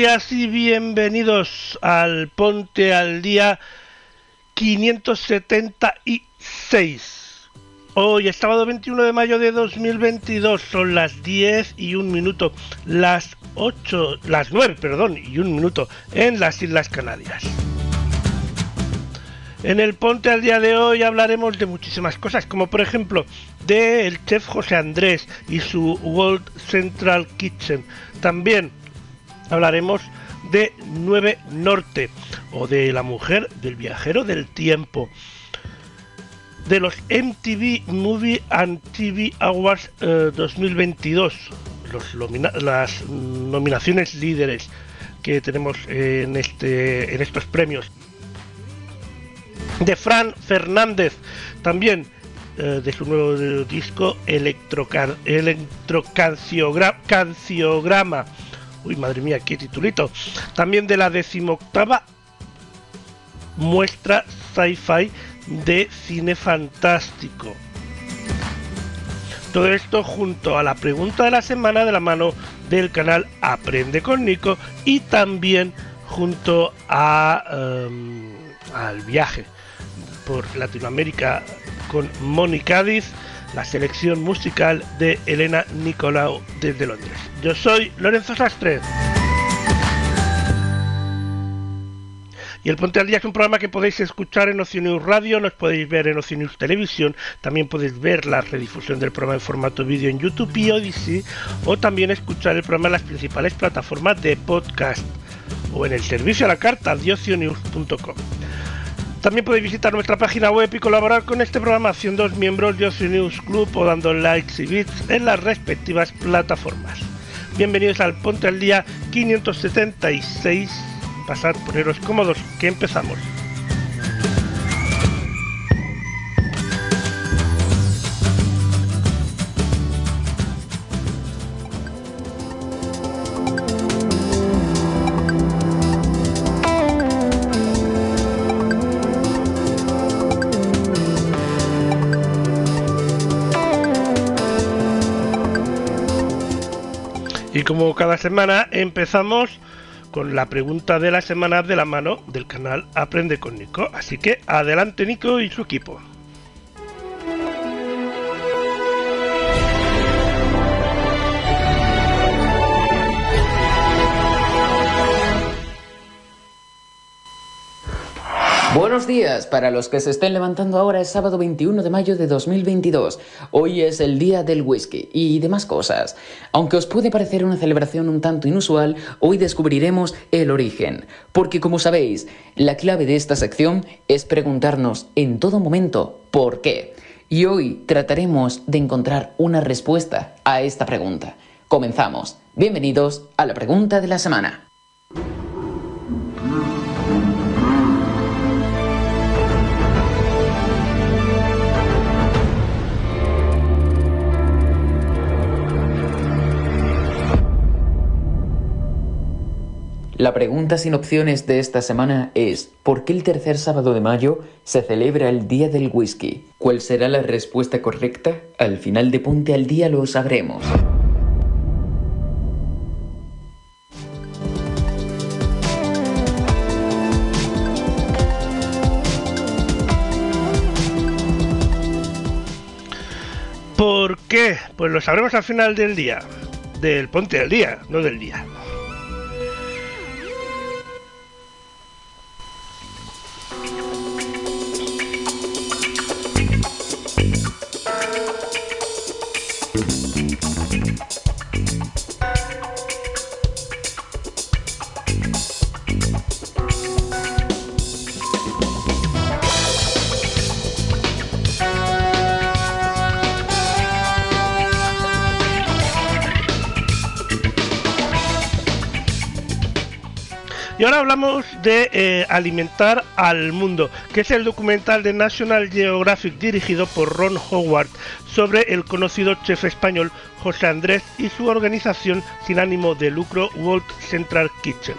Días y bienvenidos al Ponte al Día 576. Hoy es sábado 21 de mayo de 2022, son las 10 y un minuto, las 8, las 9, perdón, y un minuto en las Islas Canarias. En el Ponte al Día de hoy hablaremos de muchísimas cosas, como por ejemplo de el chef José Andrés y su World Central Kitchen. También hablaremos de 9 Norte o de la mujer del viajero del tiempo. De los MTV Movie and TV Awards eh, 2022, los nomina- las nominaciones líderes que tenemos en, este, en estos premios. De Fran Fernández, también eh, de su nuevo disco Electrocanciograma. Uy, madre mía, qué titulito. También de la decimoctava muestra sci-fi de cine fantástico. Todo esto junto a la pregunta de la semana de la mano del canal Aprende con Nico y también junto a, em, al viaje por Latinoamérica con Moni Cádiz, la selección musical de Elena Nicolau desde Londres. Yo soy Lorenzo Sastre. Y el Ponte al Día es un programa que podéis escuchar en Oceanews Radio, nos podéis ver en Oceanews Televisión, también podéis ver la redifusión del programa en formato vídeo en YouTube y Odyssey, o también escuchar el programa en las principales plataformas de podcast o en el servicio a la carta de. También podéis visitar nuestra página web y colaborar con este programa siendo miembros de Ocio News Club o dando likes y bits en las respectivas plataformas. Bienvenidos al Ponte al Día 576. Pasad, poneros cómodos, que empezamos. Como cada semana empezamos con la pregunta de la semana de la mano del canal Aprende con Nico. Así que adelante Nico y su equipo. Buenos días para los que se estén levantando ahora es sábado 21 de mayo de 2022. Hoy es el día del whisky y demás cosas. Aunque os puede parecer una celebración un tanto inusual, hoy descubriremos el origen. Porque como sabéis, la clave de esta sección es preguntarnos en todo momento ¿por qué? Y hoy trataremos de encontrar una respuesta a esta pregunta. Comenzamos. Bienvenidos a la pregunta de la semana. La pregunta sin opciones de esta semana es, ¿por qué el tercer sábado de mayo se celebra el Día del Whisky? ¿Cuál será la respuesta correcta? Al final de Ponte al Día lo sabremos. ¿Por qué? Pues lo sabremos al final del día. Del Ponte al Día, no del día. Ahora hablamos de eh, Alimentar al Mundo, que es el documental de National Geographic dirigido por Ron Howard sobre el conocido chef español José Andrés y su organización sin ánimo de lucro World Central Kitchen.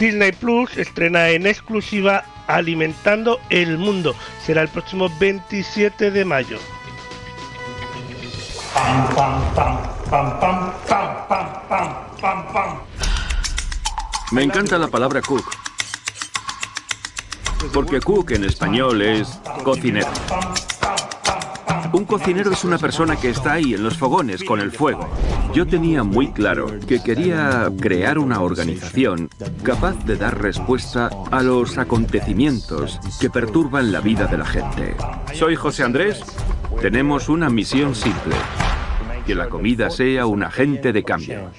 Disney Plus estrena en exclusiva Alimentando el Mundo. Será el próximo 27 de mayo. Me encanta la palabra cook. Porque cook en español es cocinero. Un cocinero es una persona que está ahí en los fogones con el fuego. Yo tenía muy claro que quería crear una organización capaz de dar respuesta a los acontecimientos que perturban la vida de la gente. Soy José Andrés. Tenemos una misión simple. Que la comida sea un agente de cambio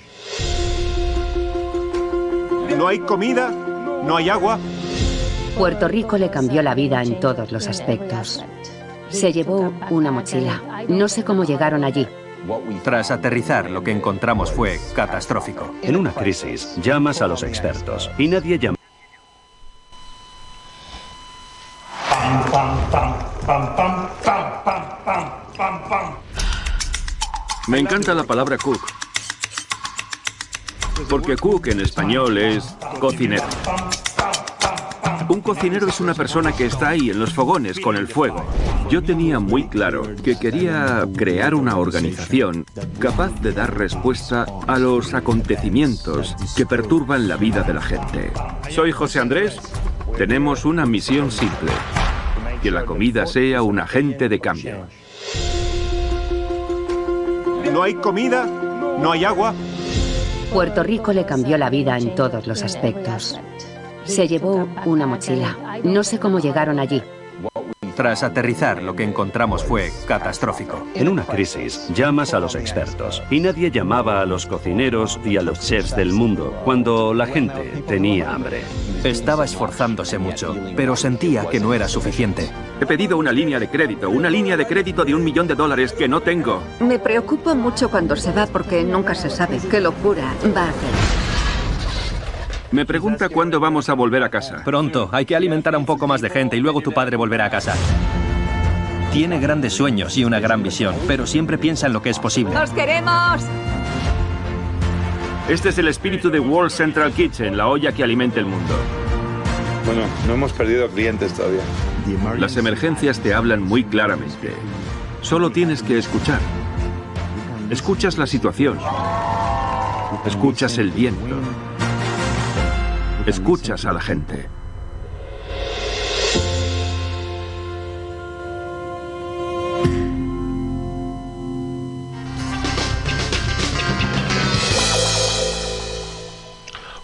no hay comida, no hay agua. Puerto Rico le cambió la vida en todos los aspectos. Se llevó una mochila. No sé cómo llegaron allí, tras aterrizar, lo que encontramos fue catastrófico. En una crisis, llamas a los expertos y nadie llama. Me encanta la palabra cook. Porque cook en español es cocinero. Un cocinero es una persona que está ahí en los fogones con el fuego. Yo tenía muy claro que quería crear una organización capaz de dar respuesta a los acontecimientos que perturban la vida de la gente. Soy José Andrés. Tenemos una misión simple. Que la comida sea un agente de cambio. No hay comida, no hay agua. Puerto Rico le cambió la vida en todos los aspectos. Se llevó una mochila. No sé cómo llegaron allí. Tras aterrizar, lo que encontramos fue catastrófico. En una crisis, llamas a los expertos y nadie llamaba a los cocineros y a los chefs del mundo cuando la gente tenía hambre. Estaba esforzándose mucho, pero sentía que no era suficiente. He pedido una línea de crédito, una línea de crédito de un millón de dólares que no tengo. Me preocupa mucho cuando se va porque nunca se sabe qué locura va a hacer. Me pregunta cuándo vamos a volver a casa. Pronto, hay que alimentar a un poco más de gente y luego tu padre volverá a casa. Tiene grandes sueños y una gran visión, pero siempre piensa en lo que es posible. ¡Os queremos! Este es el espíritu de World Central Kitchen, la olla que alimenta el mundo. Bueno, no hemos perdido clientes todavía. Las emergencias te hablan muy claramente. Solo tienes que escuchar. Escuchas la situación. Escuchas el viento. Escuchas a la gente.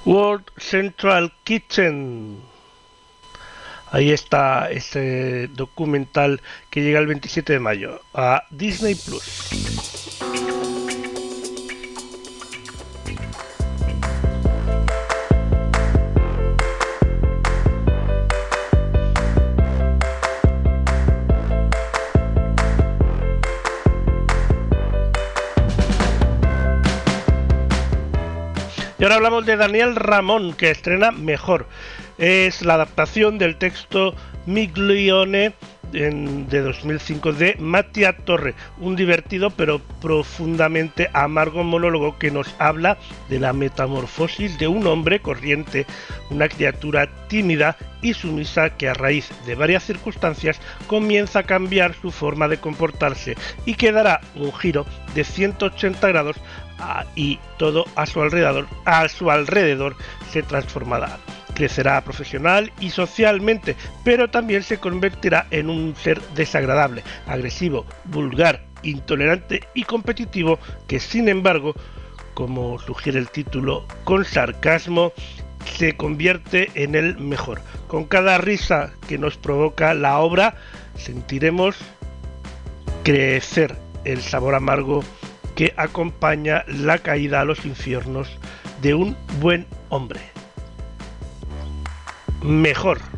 World Central Kitchen. Ahí está ese documental que llega el 27 de mayo a Disney Plus. Y ahora hablamos de Daniel Ramón, que estrena Mejor. Es la adaptación del texto Miglione de 2005 de Mattia Torre, un divertido pero profundamente amargo monólogo que nos habla de la metamorfosis de un hombre corriente, una criatura tímida y sumisa que a raíz de varias circunstancias comienza a cambiar su forma de comportarse y que dará un giro de 180 grados y todo a su alrededor, a su alrededor se transformará Crecerá profesional y socialmente, pero también se convertirá en un ser desagradable, agresivo, vulgar, intolerante y competitivo que sin embargo, como sugiere el título, con sarcasmo, se convierte en el mejor. Con cada risa que nos provoca la obra, sentiremos crecer el sabor amargo que acompaña la caída a los infiernos de un buen hombre. Mejor.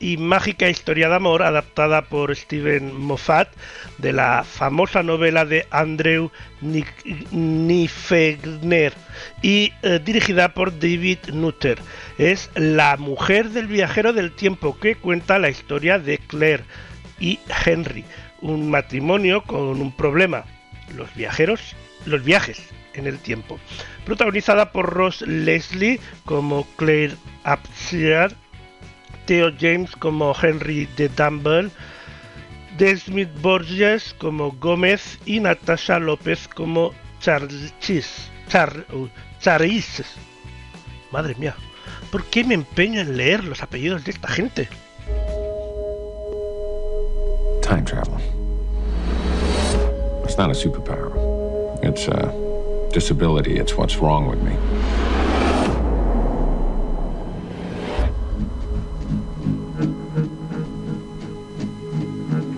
Y mágica historia de amor adaptada por Steven Moffat de la famosa novela de Andrew Nifegner y eh, dirigida por David Nutter. Es La mujer del viajero del tiempo que cuenta la historia de Claire y Henry, un matrimonio con un problema, los viajeros, los viajes en el tiempo. Protagonizada por Ross Leslie como Claire Absiar Theo James como Henry de Dumble, Desmond Borges como Gómez y Natasha López como Charles Char, uh, Charis. Madre mía, ¿por qué me empeño en leer los apellidos de esta gente? Time travel. It's not a superpower. It's a disability. It's what's wrong with me.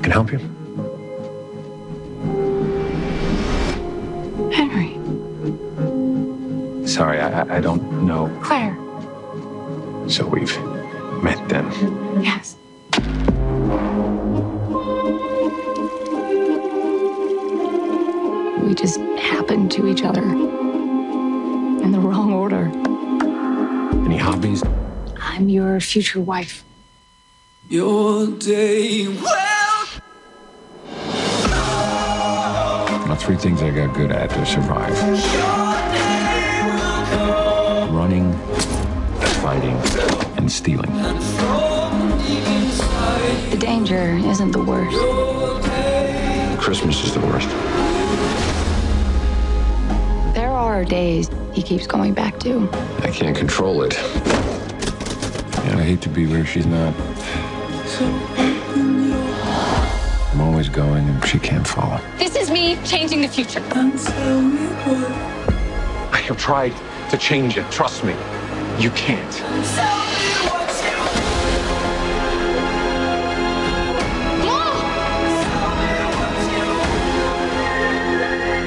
Can I help you? Henry. Sorry, I, I don't know. Claire. So we've met then. Yes. We just happened to each other in the wrong order. Any hobbies? I'm your future wife. Your day three things I got good at to survive running, fighting, and stealing. The danger isn't the worst. Christmas is the worst. There are days he keeps going back to. I can't control it. And I hate to be where she's not. I'm always going, and she can't follow. This is me changing the future. I have tried to change it. Trust me. You can't.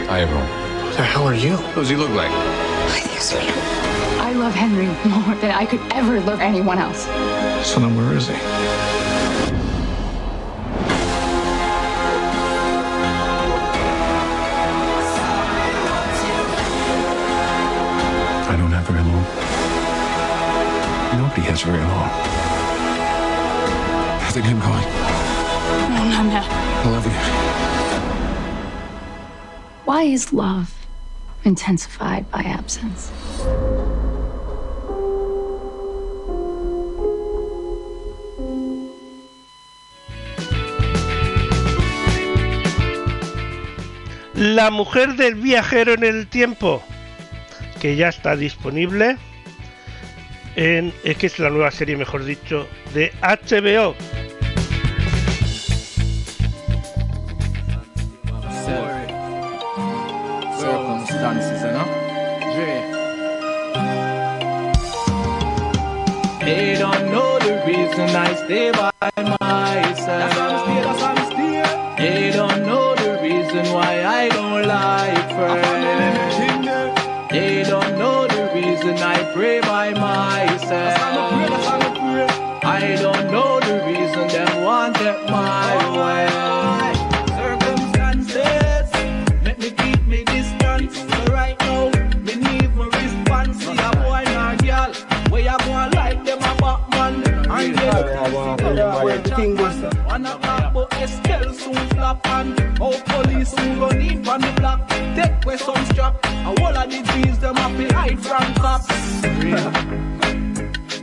Hi, everyone. Who the hell are you? What does he look like? I love Henry more than I could ever love anyone else. So then where is he? Very long. How's it been going? No, no, no. I love you. Why is love intensified by absence? La mujer del viajero en el tiempo, que ya está disponible en, es que es la nueva serie, mejor dicho, de HBO. They don't know the reason I pray where like them a Batman? And one of my but Estelle soon flop and how police soon run in from the block. Take away some strap. And all of the G's them have to hide from cops.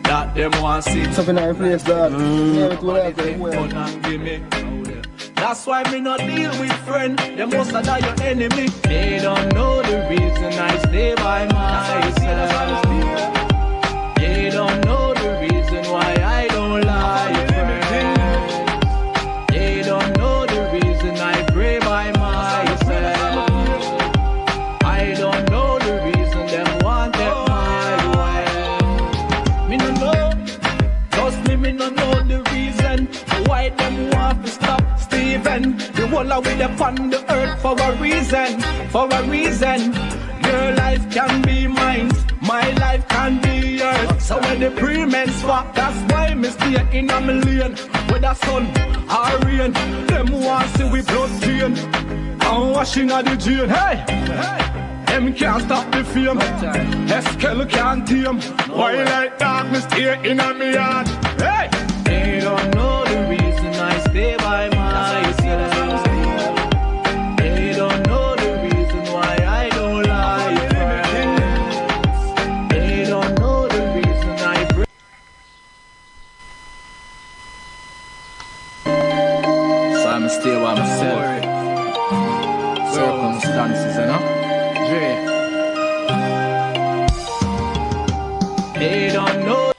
That them want see. Something I replace that. Yeah, it will help. Fun and give me. That's why me not deal with friend. They must have die your enemy. They don't know the reason I stay by myself. They whole of with them on the earth for a reason, for a reason. Your life can be mine, my life can be yours. So when the pre-men swap, that's why me stay in a million. Whether sun or rain, them want see we blood drain. I'm washing out the drain. Hey, hey. Them can't stop the fame. Eskel can't tame. Why like dark me stay in a me yard? Hey! They don't know the reason I stay by So I'm still by myself. Circumstances, you know? Dre. They don't know.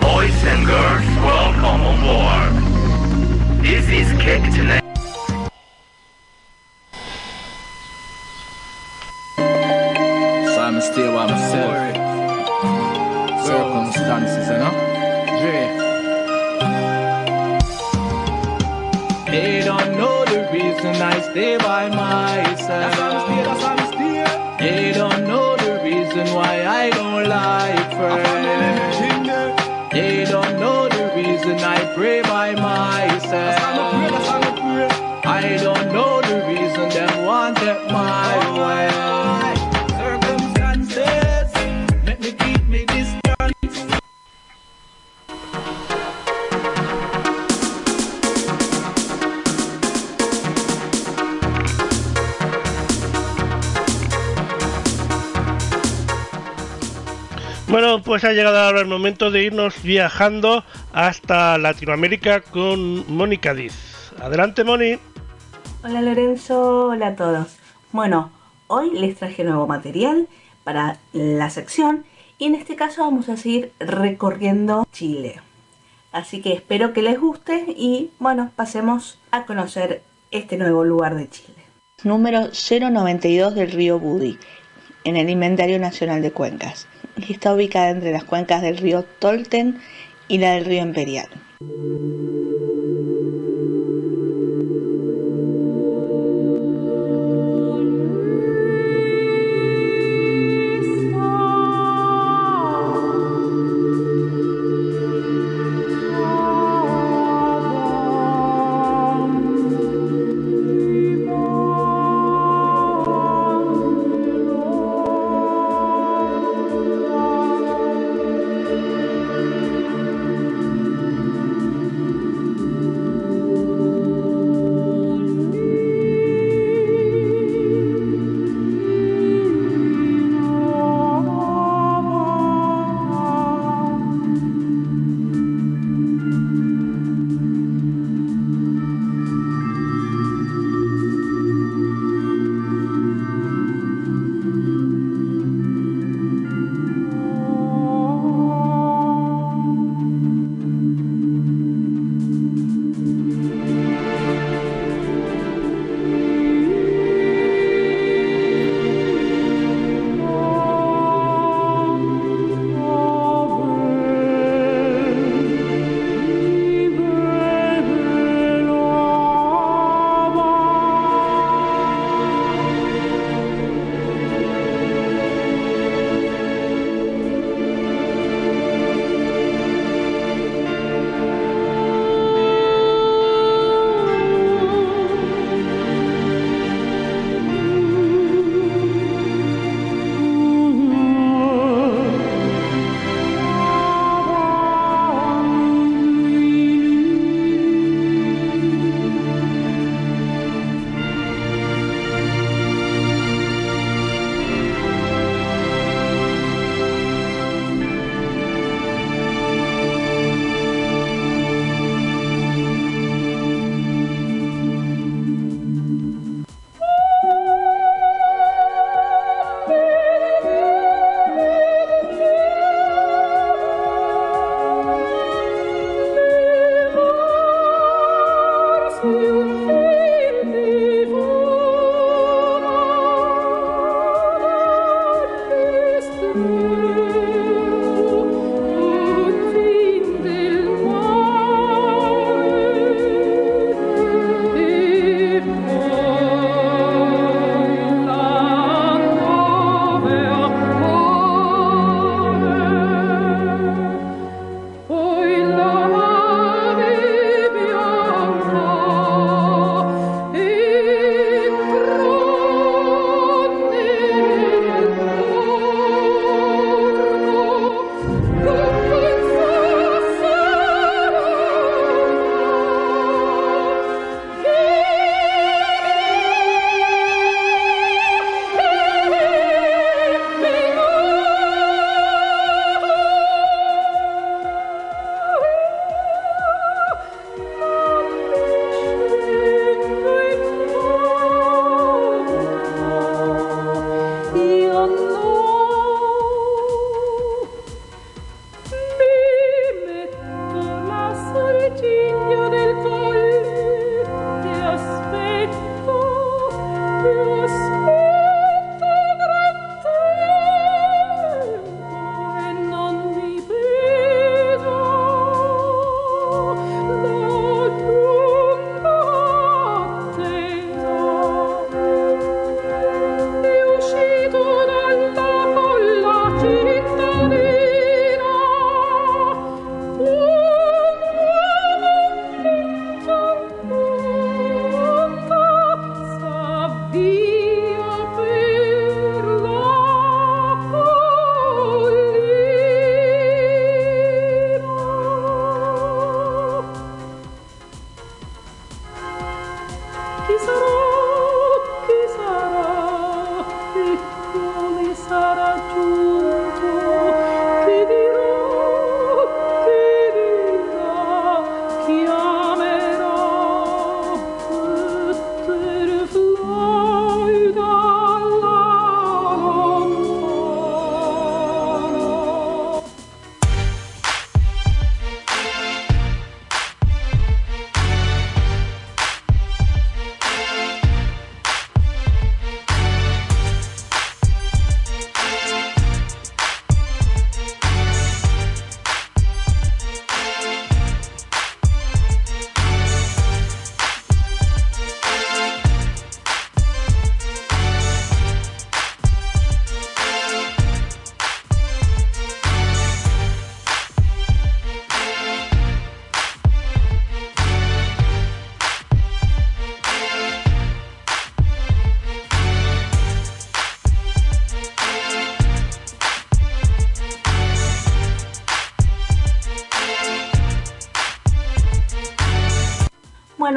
Boys and girls, welcome aboard. This is Captain So I'm still by myself. Circumstances, you know? Dre. They don't know the reason I stay by myself. They don't know the reason why I don't like friends. They don't know the reason I pray by myself. I don't know the reason them want it my way. Bueno, pues ha llegado ahora el momento de irnos viajando hasta Latinoamérica con Mónica Diz. Adelante, Moni. Hola Lorenzo, hola a todos. Bueno, hoy les traje nuevo material para la sección y en este caso vamos a seguir recorriendo Chile. Así que espero que les guste y bueno, pasemos a conocer este nuevo lugar de Chile. Número 092 del río Budi, en el Inventario Nacional de Cuencas. Está ubicada entre las cuencas del río Tolten y la del río Imperial.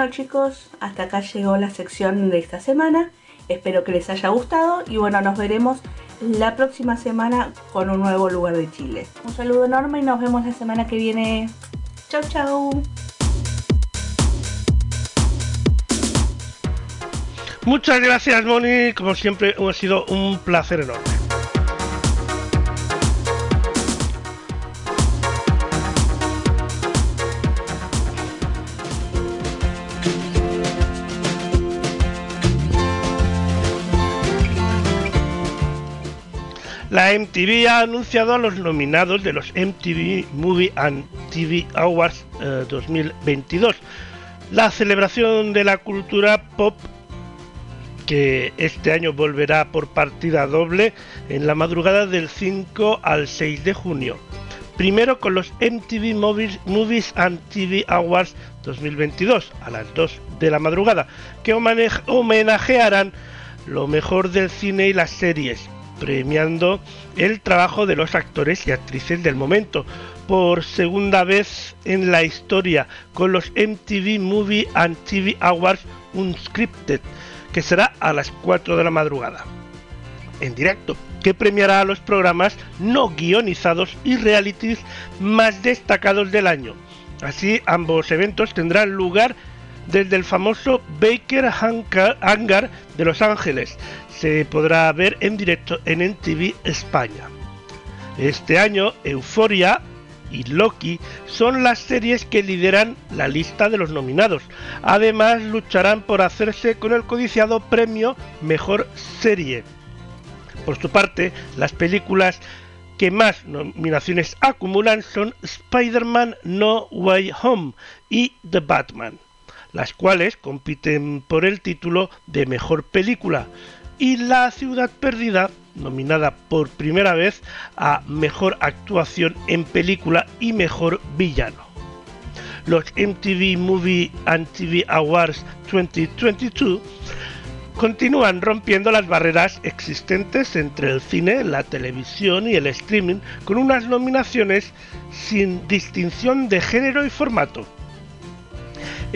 Chicos, hasta acá llegó la sección de esta semana. Espero que les haya gustado y bueno, nos veremos la próxima semana con un nuevo lugar de Chile. Un saludo enorme y nos vemos la semana que viene. Chau chau. Muchas gracias Moni, como siempre ha sido un placer enorme. La MTV ha anunciado a los nominados de los MTV Movie and TV Awards 2022, eh, la celebración de la cultura pop que este año volverá por partida doble en la madrugada del 5 al 6 de junio. Primero con los MTV Movies, and TV Awards 2022 a las 2 de la madrugada, que homenajearán lo mejor del cine y las series, premiando el trabajo de los actores y actrices del momento por segunda vez en la historia con los MTV Movie and TV Awards Unscripted que será a las 4 de la madrugada, en directo, que premiará a los programas no guionizados y realities más destacados del año. Así, ambos eventos tendrán lugar desde el famoso Baker Hangar de Los Ángeles. Se podrá ver en directo en NTV España. Este año, Euforia y Loki son las series que lideran la lista de los nominados. Además, lucharán por hacerse con el codiciado premio Mejor Serie. Por su parte, las películas que más nominaciones acumulan son Spider-Man No Way Home y The Batman, las cuales compiten por el título de Mejor Película. Y La Ciudad Perdida nominada por primera vez a Mejor Actuación en Película y Mejor Villano. Los MTV Movie and TV Awards 2022 continúan rompiendo las barreras existentes entre el cine, la televisión y el streaming con unas nominaciones sin distinción de género y formato.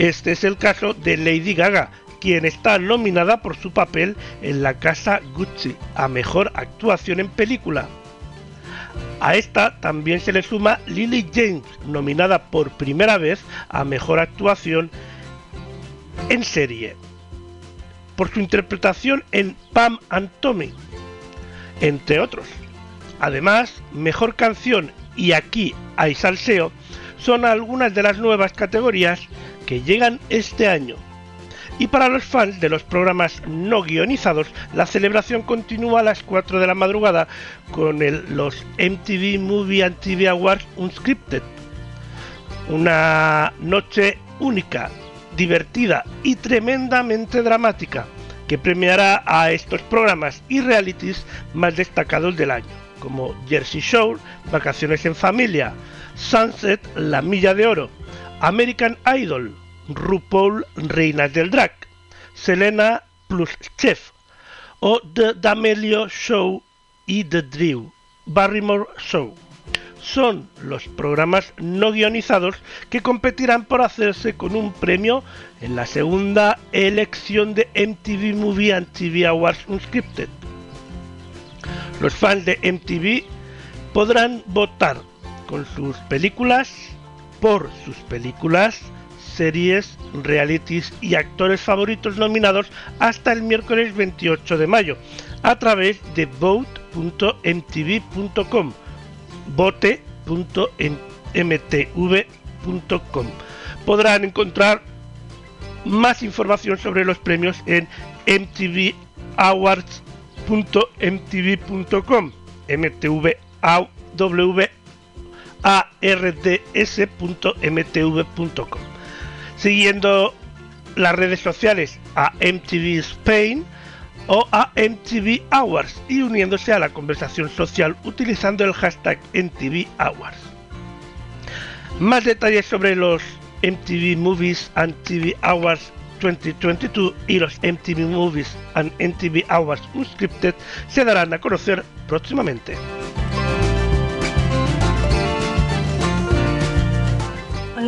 Este es el caso de Lady Gaga, quien está nominada por su papel en La Casa Gucci a Mejor Actuación en Película. A esta también se le suma Lily James, nominada por primera vez a Mejor Actuación en Serie, por su interpretación en Pam and Tommy, entre otros. Además, Mejor Canción y Aquí hay Salseo son algunas de las nuevas categorías que llegan este año. Y para los fans de los programas no guionizados, la celebración continúa a las 4 de la madrugada con los MTV Movie and TV Awards Unscripted. Una noche única, divertida y tremendamente dramática que premiará a estos programas y realities más destacados del año, como Jersey Shore, Vacaciones en Familia, Sunset, La Milla de Oro, American Idol, RuPaul Reinas del Drag, Selena plus Chef o The D'Amelio Show y The Drew Barrymore Show. Son los programas no guionizados que competirán por hacerse con un premio en la segunda elección de MTV Movie and TV Awards Unscripted. Los fans de MTV podrán votar con sus películas, por sus películas, series, realities y actores favoritos nominados hasta el miércoles 28 de mayo a través de vote.mtv.com vote.mtv.com Podrán encontrar más información sobre los premios en mtvawards.mtv.com mtvards.mtv.com siguiendo las redes sociales a MTV Spain o a MTV Awards y uniéndose a la conversación social utilizando el hashtag MTV Awards. Más detalles sobre los MTV Movies and TV Awards 2022 y los MTV Movies and MTV Awards Unscripted se darán a conocer próximamente.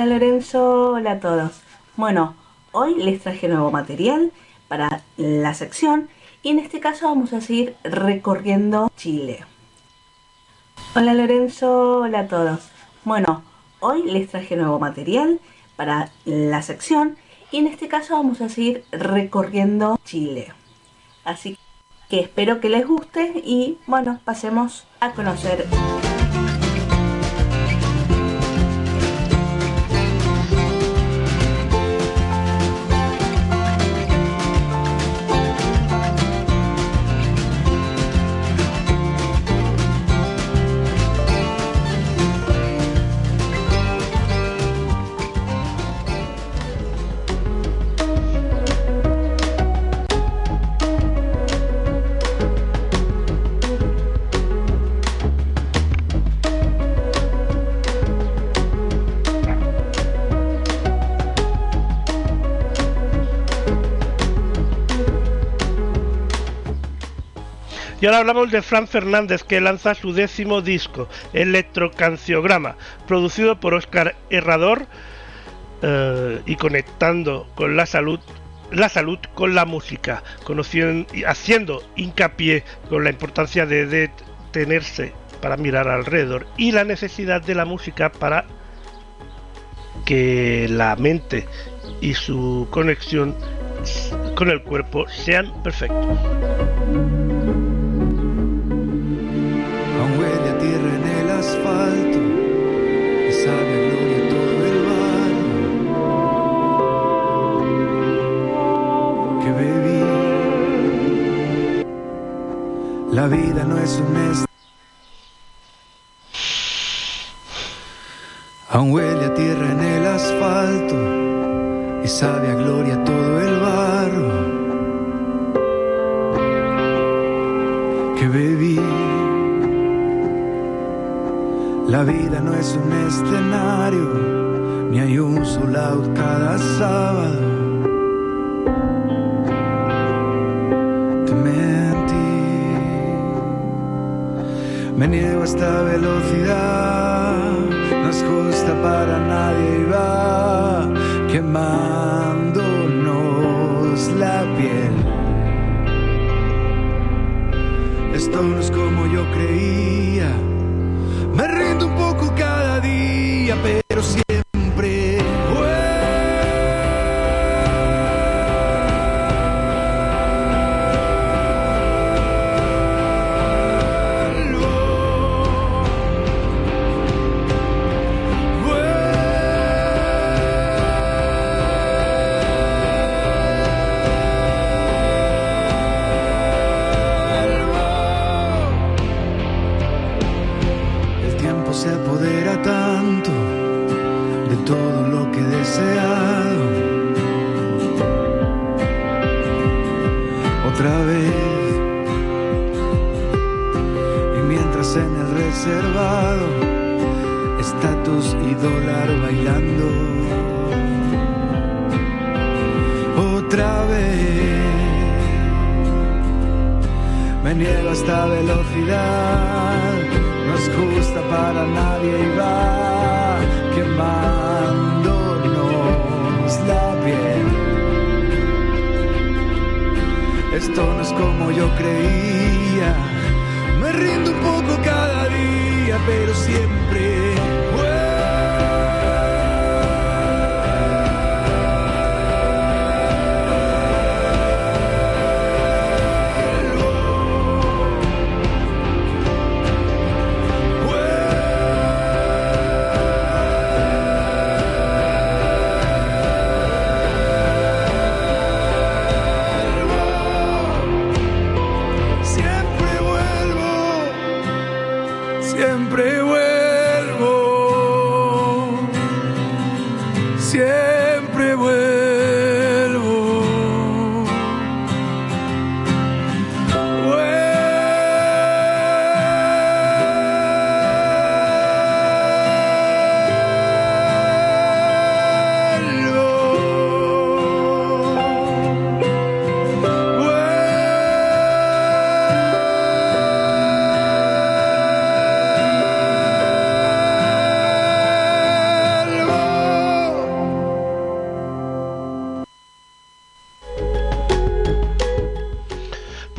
Hola Lorenzo, hola a todos. Bueno, hoy les traje nuevo material para la sección y en este caso vamos a seguir recorriendo Chile. Hola Lorenzo, hola a todos. Bueno, hoy les traje nuevo material para la sección y en este caso vamos a seguir recorriendo Chile. Así que espero que les guste y bueno, pasemos a conocer Y ahora hablamos de Fran Fernández que lanza su décimo disco, Electrocanciograma, producido por Oscar Herrador eh, y conectando con la salud la salud con la música, haciendo hincapié con la importancia de detenerse para mirar alrededor y la necesidad de la música para que la mente y su conexión con el cuerpo sean perfectos. La vida no es un est Aún huele a tierra en el asfalto y sabe a gloria todo el barro que bebí. La vida no es un escenario, ni hay un sold out cada sábado. Me niego a esta velocidad, no es justa para nadie y va quemándonos la piel. Esto no es como yo creía.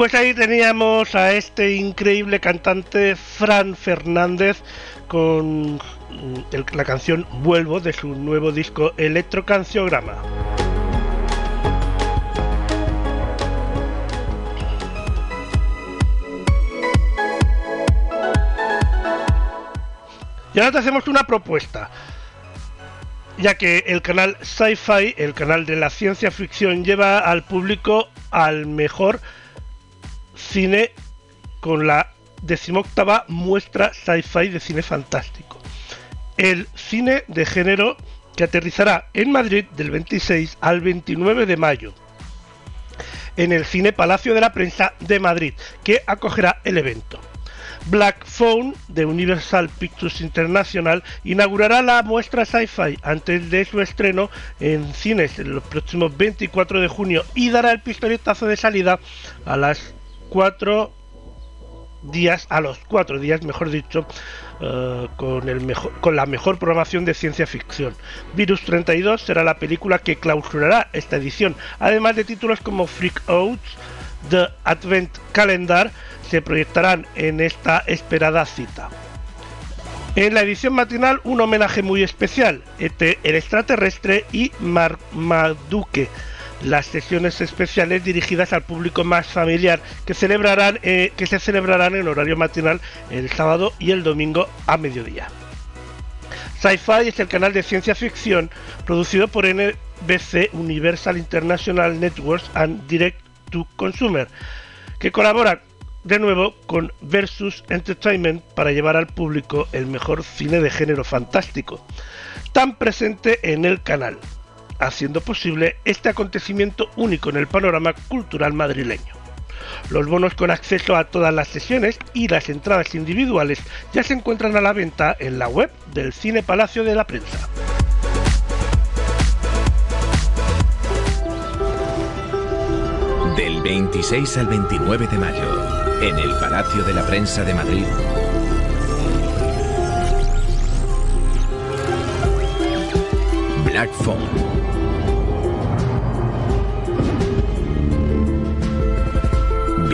Pues ahí teníamos a este increíble cantante Fran Fernández con mm, la canción Vuelvo de su nuevo disco Electrocanciograma. Y ahora te hacemos una propuesta. Ya que el canal Sci-Fi, el canal de la ciencia ficción, lleva al público al mejor cine con la decimoctava muestra sci-fi de cine fantástico. El cine de género que aterrizará en Madrid del 26 al 29 de mayo. En el Cine Palacio de la Prensa de Madrid, que acogerá el evento. Black Phone de Universal Pictures International inaugurará la muestra Sci-Fi antes de su estreno en cines en los próximos 24 de junio y dará el pistoletazo de salida a las 4 días, a los 4 días, mejor dicho, eh, con, el mejor, con la mejor programación de ciencia ficción. Virus 32 será la película que clausurará esta edición, además de títulos como Freak Out, The Advent Calendar, se proyectarán en esta esperada cita. En la edición matinal un homenaje muy especial, ET el extraterrestre y Marmaduke, las sesiones especiales dirigidas al público más familiar que celebrarán eh, que se celebrarán en horario matinal el sábado y el domingo a mediodía. Sci-Fi es el canal de ciencia ficción producido por NBC Universal International Networks and Direct to Consumer, que colabora de nuevo con Versus Entertainment para llevar al público el mejor cine de género fantástico, tan presente en el canal, haciendo posible este acontecimiento único en el panorama cultural madrileño. Los bonos con acceso a todas las sesiones y las entradas individuales ya se encuentran a la venta en la web del Cine Palacio de la Prensa. Del 26 al 29 de mayo, en el Palacio de la Prensa de Madrid. Black Phone.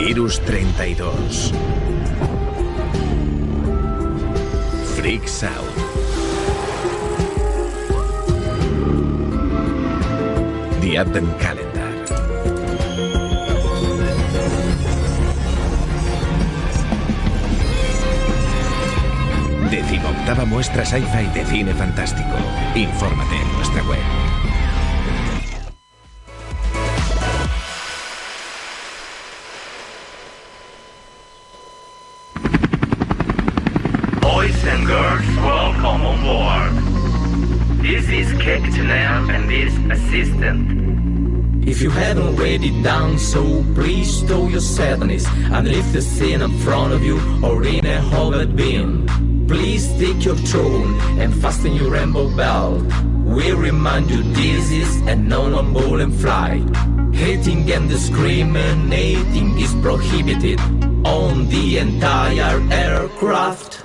Virus 32. Freaks Out. The Advent Calendar. Decimoctava muestra sci-fi de cine fantástico. Infórmate en nuestra web. This assistant. If you haven't read it down, so please stow your sadness and leave the scene in front of you or in a hovered beam. Please take your throne and fasten your rainbow belt. We remind you this is a non-on in flight. Hating and discriminating is prohibited on the entire aircraft.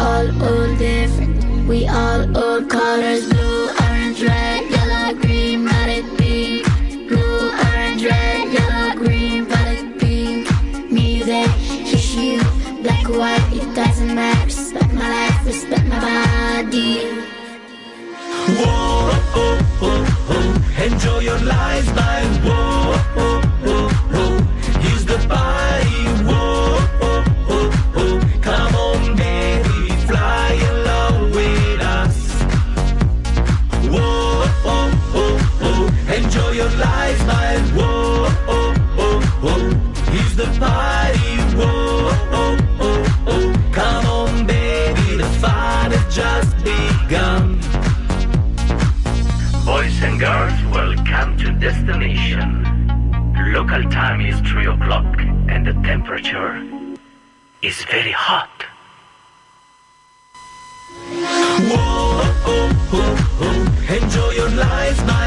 All all different, we all all colors blue, is very hot. Whoa, oh, oh, oh. Enjoy your life, my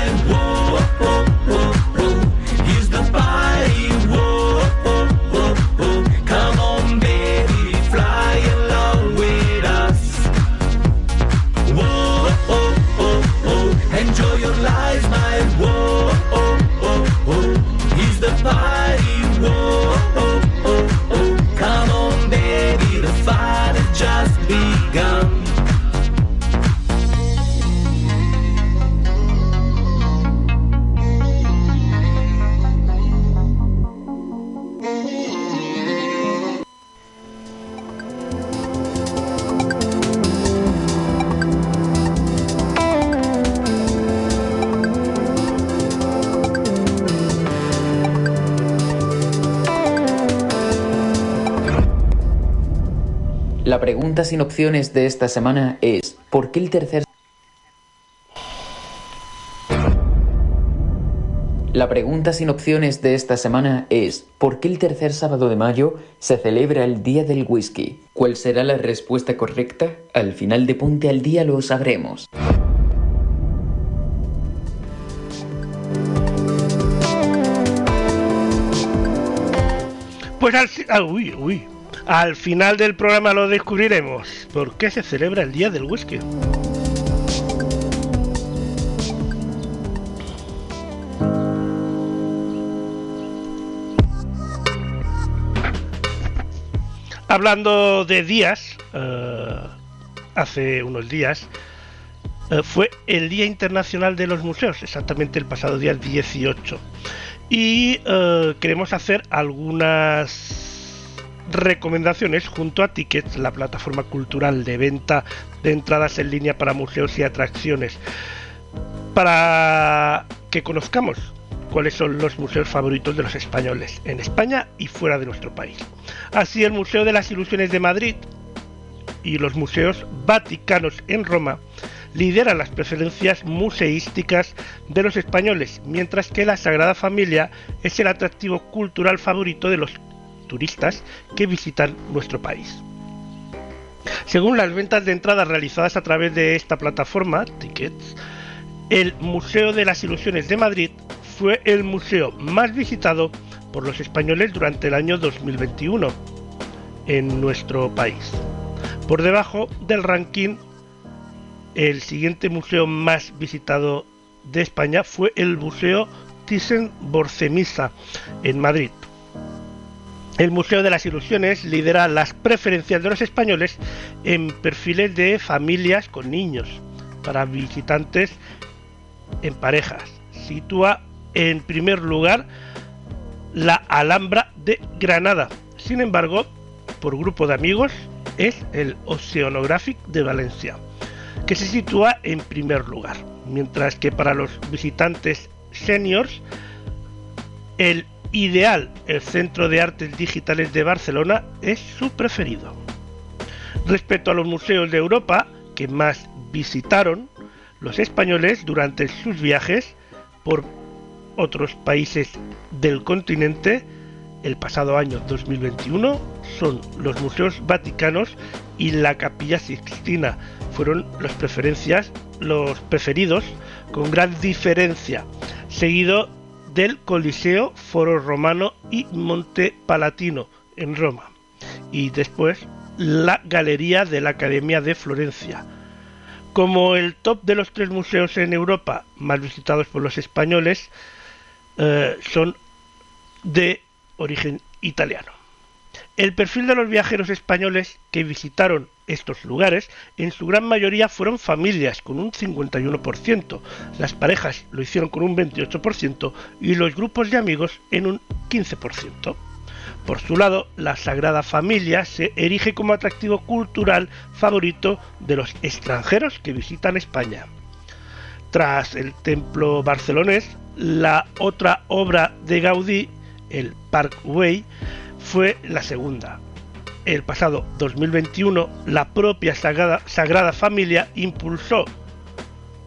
pregunta sin opciones de esta semana es, ¿por qué el tercer... La pregunta sin opciones de esta semana es, ¿por qué el tercer sábado de mayo se celebra el Día del Whisky? ¿Cuál será la respuesta correcta? Al final de Ponte al Día lo sabremos. Pues al, ah, uy, uy. Al final del programa lo descubriremos. ¿Por qué se celebra el Día del Whisky? Hablando de días, eh, hace unos días eh, fue el Día Internacional de los Museos, exactamente el pasado día 18. Y eh, queremos hacer algunas recomendaciones junto a Tickets, la plataforma cultural de venta de entradas en línea para museos y atracciones, para que conozcamos cuáles son los museos favoritos de los españoles en España y fuera de nuestro país. Así el Museo de las Ilusiones de Madrid y los museos vaticanos en Roma lideran las preferencias museísticas de los españoles, mientras que la Sagrada Familia es el atractivo cultural favorito de los turistas que visitan nuestro país. Según las ventas de entradas realizadas a través de esta plataforma, Tickets, el Museo de las Ilusiones de Madrid fue el museo más visitado por los españoles durante el año 2021 en nuestro país. Por debajo del ranking, el siguiente museo más visitado de España fue el Museo Thyssen-Bornemisza en Madrid. El Museo de las Ilusiones lidera las preferencias de los españoles en perfiles de familias con niños para visitantes en parejas. Sitúa en primer lugar la Alhambra de Granada. Sin embargo, por grupo de amigos es el Oceanographic de Valencia, que se sitúa en primer lugar, mientras que para los visitantes seniors el Ideal, el Centro de Artes Digitales de Barcelona, es su preferido. Respecto a los museos de Europa que más visitaron los españoles durante sus viajes por otros países del continente, el pasado año 2021 son los museos vaticanos y la capilla sixtina fueron las preferencias los preferidos con gran diferencia seguido del Coliseo Foro Romano y Monte Palatino en Roma y después la Galería de la Academia de Florencia como el top de los tres museos en Europa más visitados por los españoles eh, son de origen italiano. El perfil de los viajeros españoles que visitaron estos lugares en su gran mayoría fueron familias con un 51%, las parejas lo hicieron con un 28% y los grupos de amigos en un 15%. Por su lado, la Sagrada Familia se erige como atractivo cultural favorito de los extranjeros que visitan España. Tras el templo barcelonés, la otra obra de Gaudí, el Parkway, fue la segunda. El pasado 2021, la propia Sagrada, Sagrada Familia impulsó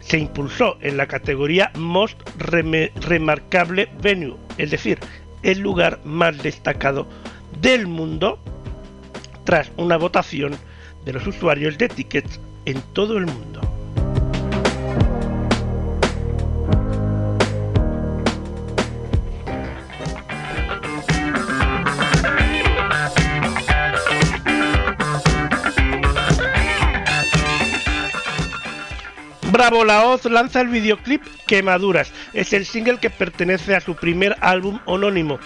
se impulsó en la categoría Most Remarkable Venue, es decir, el lugar más destacado del mundo tras una votación de los usuarios de tickets en todo el mundo. Bravo La Hoz lanza el videoclip Quemaduras. Es el single que pertenece a su primer álbum homónimo,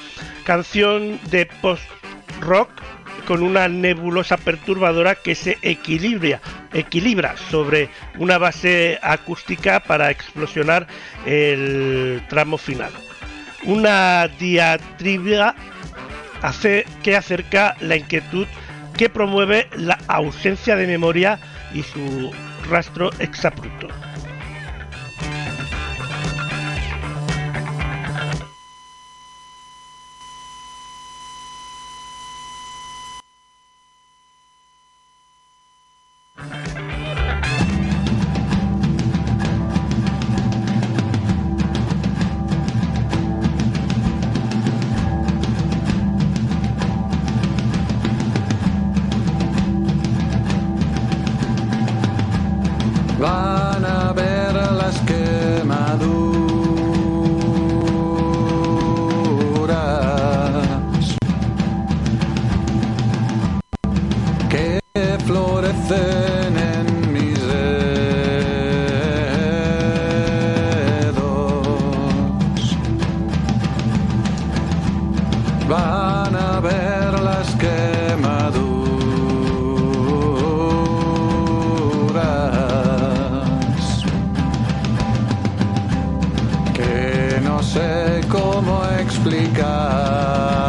canción de post-rock con una nebulosa perturbadora que se equilibra, equilibra sobre una base acústica para explosionar el tramo final. Una diatriba hace que acerca la inquietud que promueve la ausencia de memoria y su rastro exabrupto. Cómo explicar.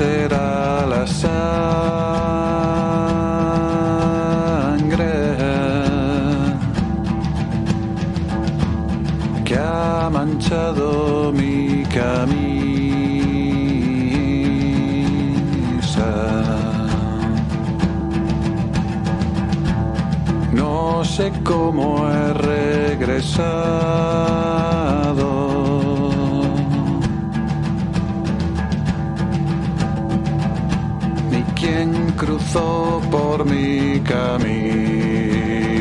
Será la sangre que ha manchado mi camisa. No sé cómo quien cruzó por mi camino.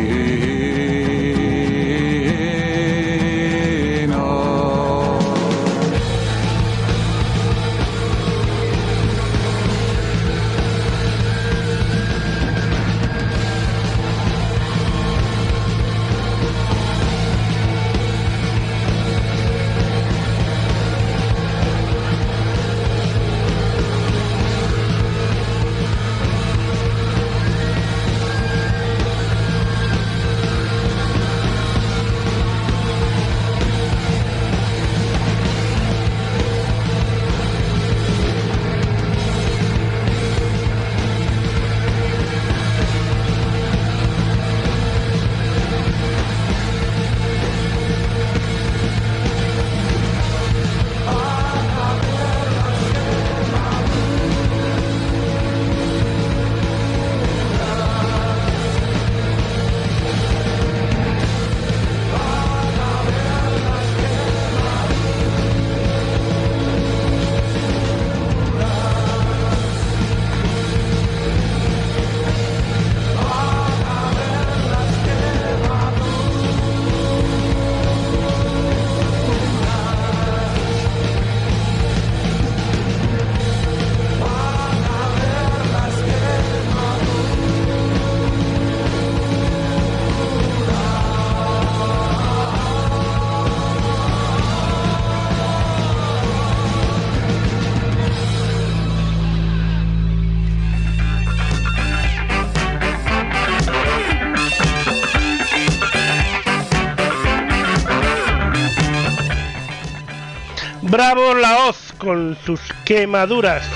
Bravo la hoz con sus quemaduras.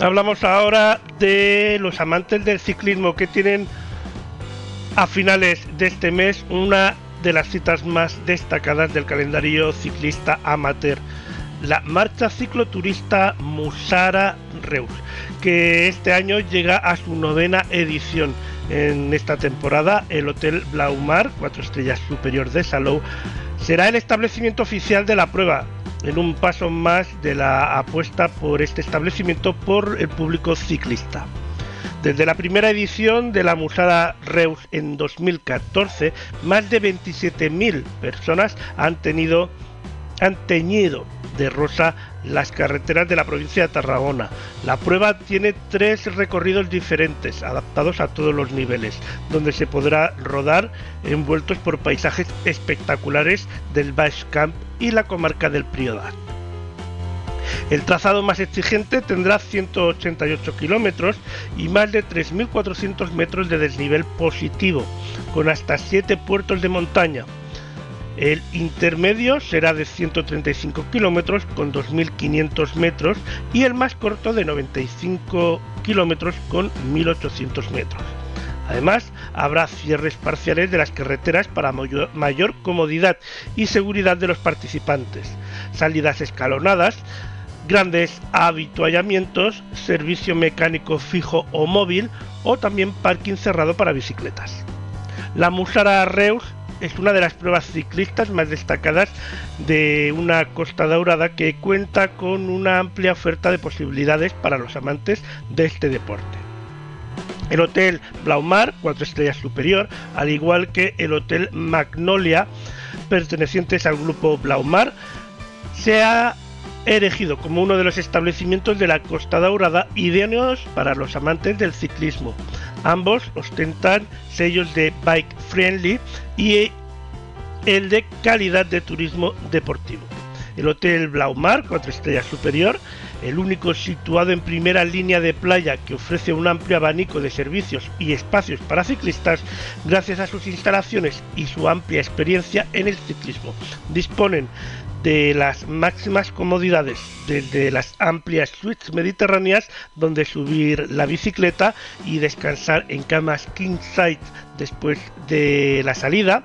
Hablamos ahora de los amantes del ciclismo que tienen a finales de este mes una de las citas más destacadas del calendario ciclista amateur, la marcha cicloturista Musara Reus, que este año llega a su novena edición. En esta temporada, el Hotel Blaumar, cuatro estrellas superior de Salou, será el establecimiento oficial de la prueba, en un paso más de la apuesta por este establecimiento por el público ciclista. Desde la primera edición de la Musara Reus en 2014, más de 27.000 personas han tenido han teñido de rosa las carreteras de la provincia de Tarragona. La prueba tiene tres recorridos diferentes, adaptados a todos los niveles, donde se podrá rodar envueltos por paisajes espectaculares del Baix Camp y la comarca del Priorat. El trazado más exigente tendrá 188 kilómetros y más de 3.400 metros de desnivel positivo, con hasta 7 puertos de montaña. El intermedio será de 135 kilómetros con 2.500 metros y el más corto de 95 kilómetros con 1.800 metros. Además, habrá cierres parciales de las carreteras para mayor comodidad y seguridad de los participantes, salidas escalonadas, grandes habituallamientos, servicio mecánico fijo o móvil o también parking cerrado para bicicletas. La Musara Reus es una de las pruebas ciclistas más destacadas de una Costa Daurada que cuenta con una amplia oferta de posibilidades para los amantes de este deporte. El Hotel Blaumar, 4 estrellas superior, al igual que el Hotel Magnolia, pertenecientes al grupo Blaumar, se ha erigido como uno de los establecimientos de la Costa Daurada idóneos para los amantes del ciclismo. Ambos ostentan sellos de Bike Friendly y el de calidad de turismo deportivo. El Hotel Blaumar, 4 estrellas superior, el único situado en primera línea de playa que ofrece un amplio abanico de servicios y espacios para ciclistas gracias a sus instalaciones y su amplia experiencia en el ciclismo. Disponen de las máximas comodidades, desde las amplias suites mediterráneas donde subir la bicicleta y descansar en camas king size después de la salida,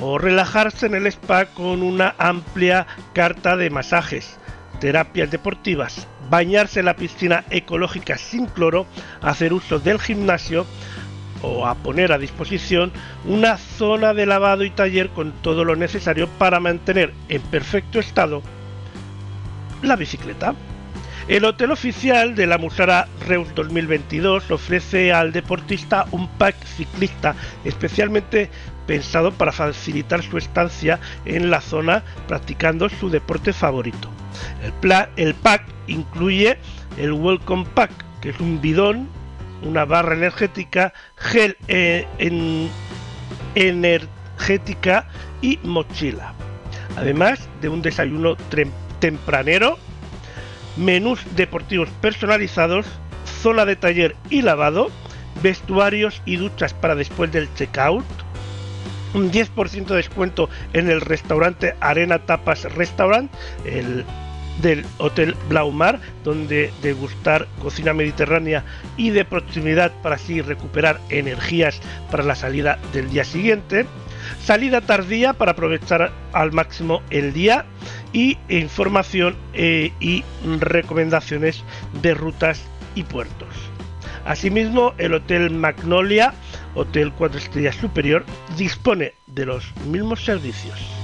o relajarse en el spa con una amplia carta de masajes, terapias deportivas, bañarse en la piscina ecológica sin cloro, hacer uso del gimnasio o a poner a disposición una zona de lavado y taller con todo lo necesario para mantener en perfecto estado la bicicleta. El hotel oficial de la Musara Reus 2022 ofrece al deportista un pack ciclista especialmente pensado para facilitar su estancia en la zona practicando su deporte favorito. El, el pack incluye el Welcome Pack, que es un bidón, una barra energética, gel eh, en, energética y mochila. Además de un desayuno tempranero, menús deportivos personalizados, zona de taller y lavado, vestuarios y duchas para después del checkout, un 10% de descuento en el restaurante Arena Tapas Restaurant, el del Hotel Blaumar, donde degustar cocina mediterránea y de proximidad para así recuperar energías para la salida del día siguiente. Salida tardía para aprovechar al máximo el día y información eh, y recomendaciones de rutas y puertos. Asimismo, el Hotel Magnolia, Hotel 4 Estrellas Superior, dispone de los mismos servicios.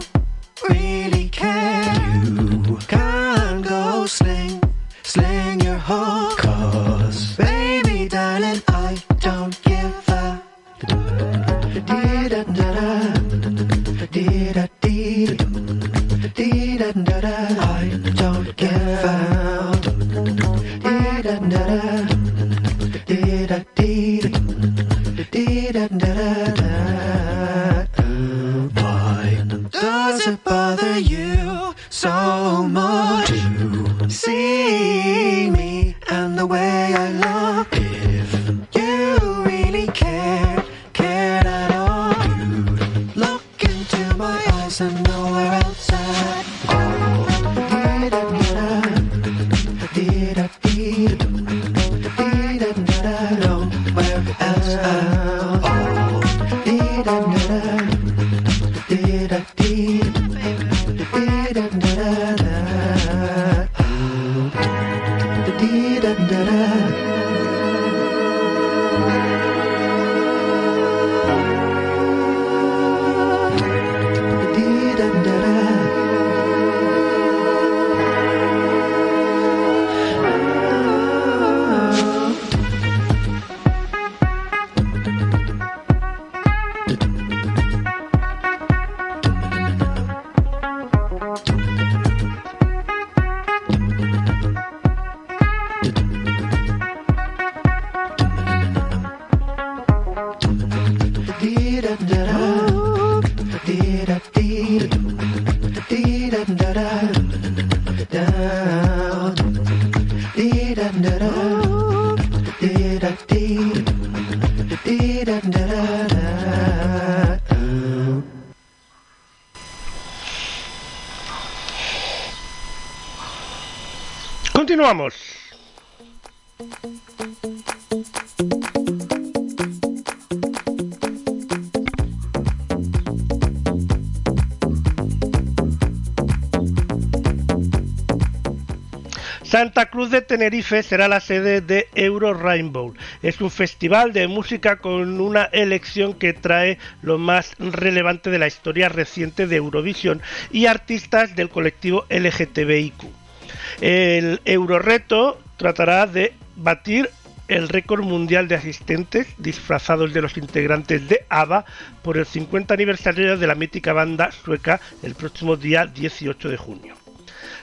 sling, your heart, cause baby darling, I don't give a. I don't give a. Why does it bother you so much see me and the way I look? Tenerife será la sede de Euro Rainbow. Es un festival de música con una elección que trae lo más relevante de la historia reciente de Eurovisión y artistas del colectivo LGTBIQ. El Euroreto tratará de batir el récord mundial de asistentes disfrazados de los integrantes de ABBA por el 50 aniversario de la mítica banda sueca el próximo día 18 de junio.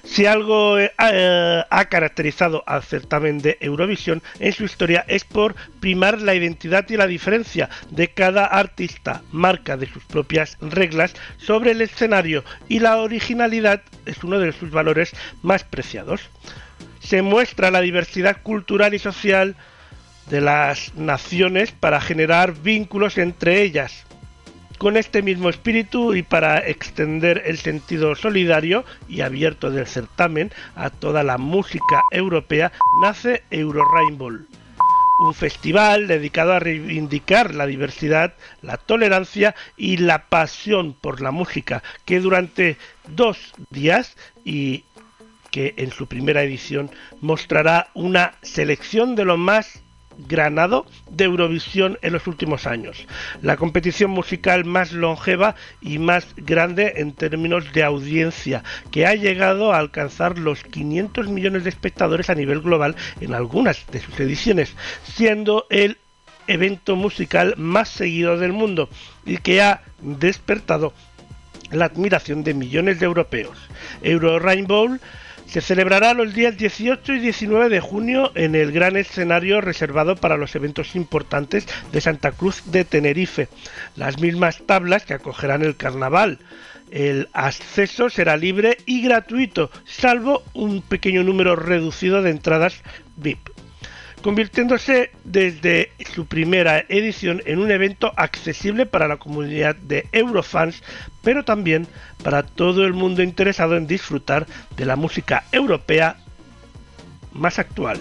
Si algo eh, ha, ha caracterizado al certamen de Eurovisión en su historia es por primar la identidad y la diferencia de cada artista, marca de sus propias reglas sobre el escenario y la originalidad es uno de sus valores más preciados. Se muestra la diversidad cultural y social de las naciones para generar vínculos entre ellas, con este mismo espíritu y para extender el sentido solidario y abierto del certamen a toda la música europea, nace Euro Rainbow, un festival dedicado a reivindicar la diversidad, la tolerancia y la pasión por la música, que durante dos días y que en su primera edición mostrará una selección de lo más granado de Eurovisión en los últimos años, la competición musical más longeva y más grande en términos de audiencia, que ha llegado a alcanzar los 500 millones de espectadores a nivel global en algunas de sus ediciones, siendo el evento musical más seguido del mundo y que ha despertado la admiración de millones de europeos. Euro Rainbow se celebrará los días 18 y 19 de junio en el gran escenario reservado para los eventos importantes de Santa Cruz de Tenerife, las mismas tablas que acogerán el carnaval. El acceso será libre y gratuito, salvo un pequeño número reducido de entradas VIP convirtiéndose desde su primera edición en un evento accesible para la comunidad de Eurofans, pero también para todo el mundo interesado en disfrutar de la música europea más actual.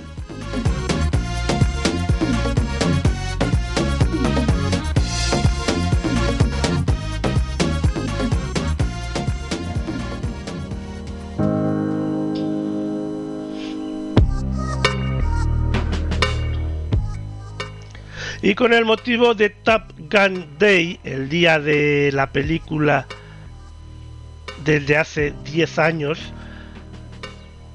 Y con el motivo de Top Gun Day, el día de la película desde hace 10 años,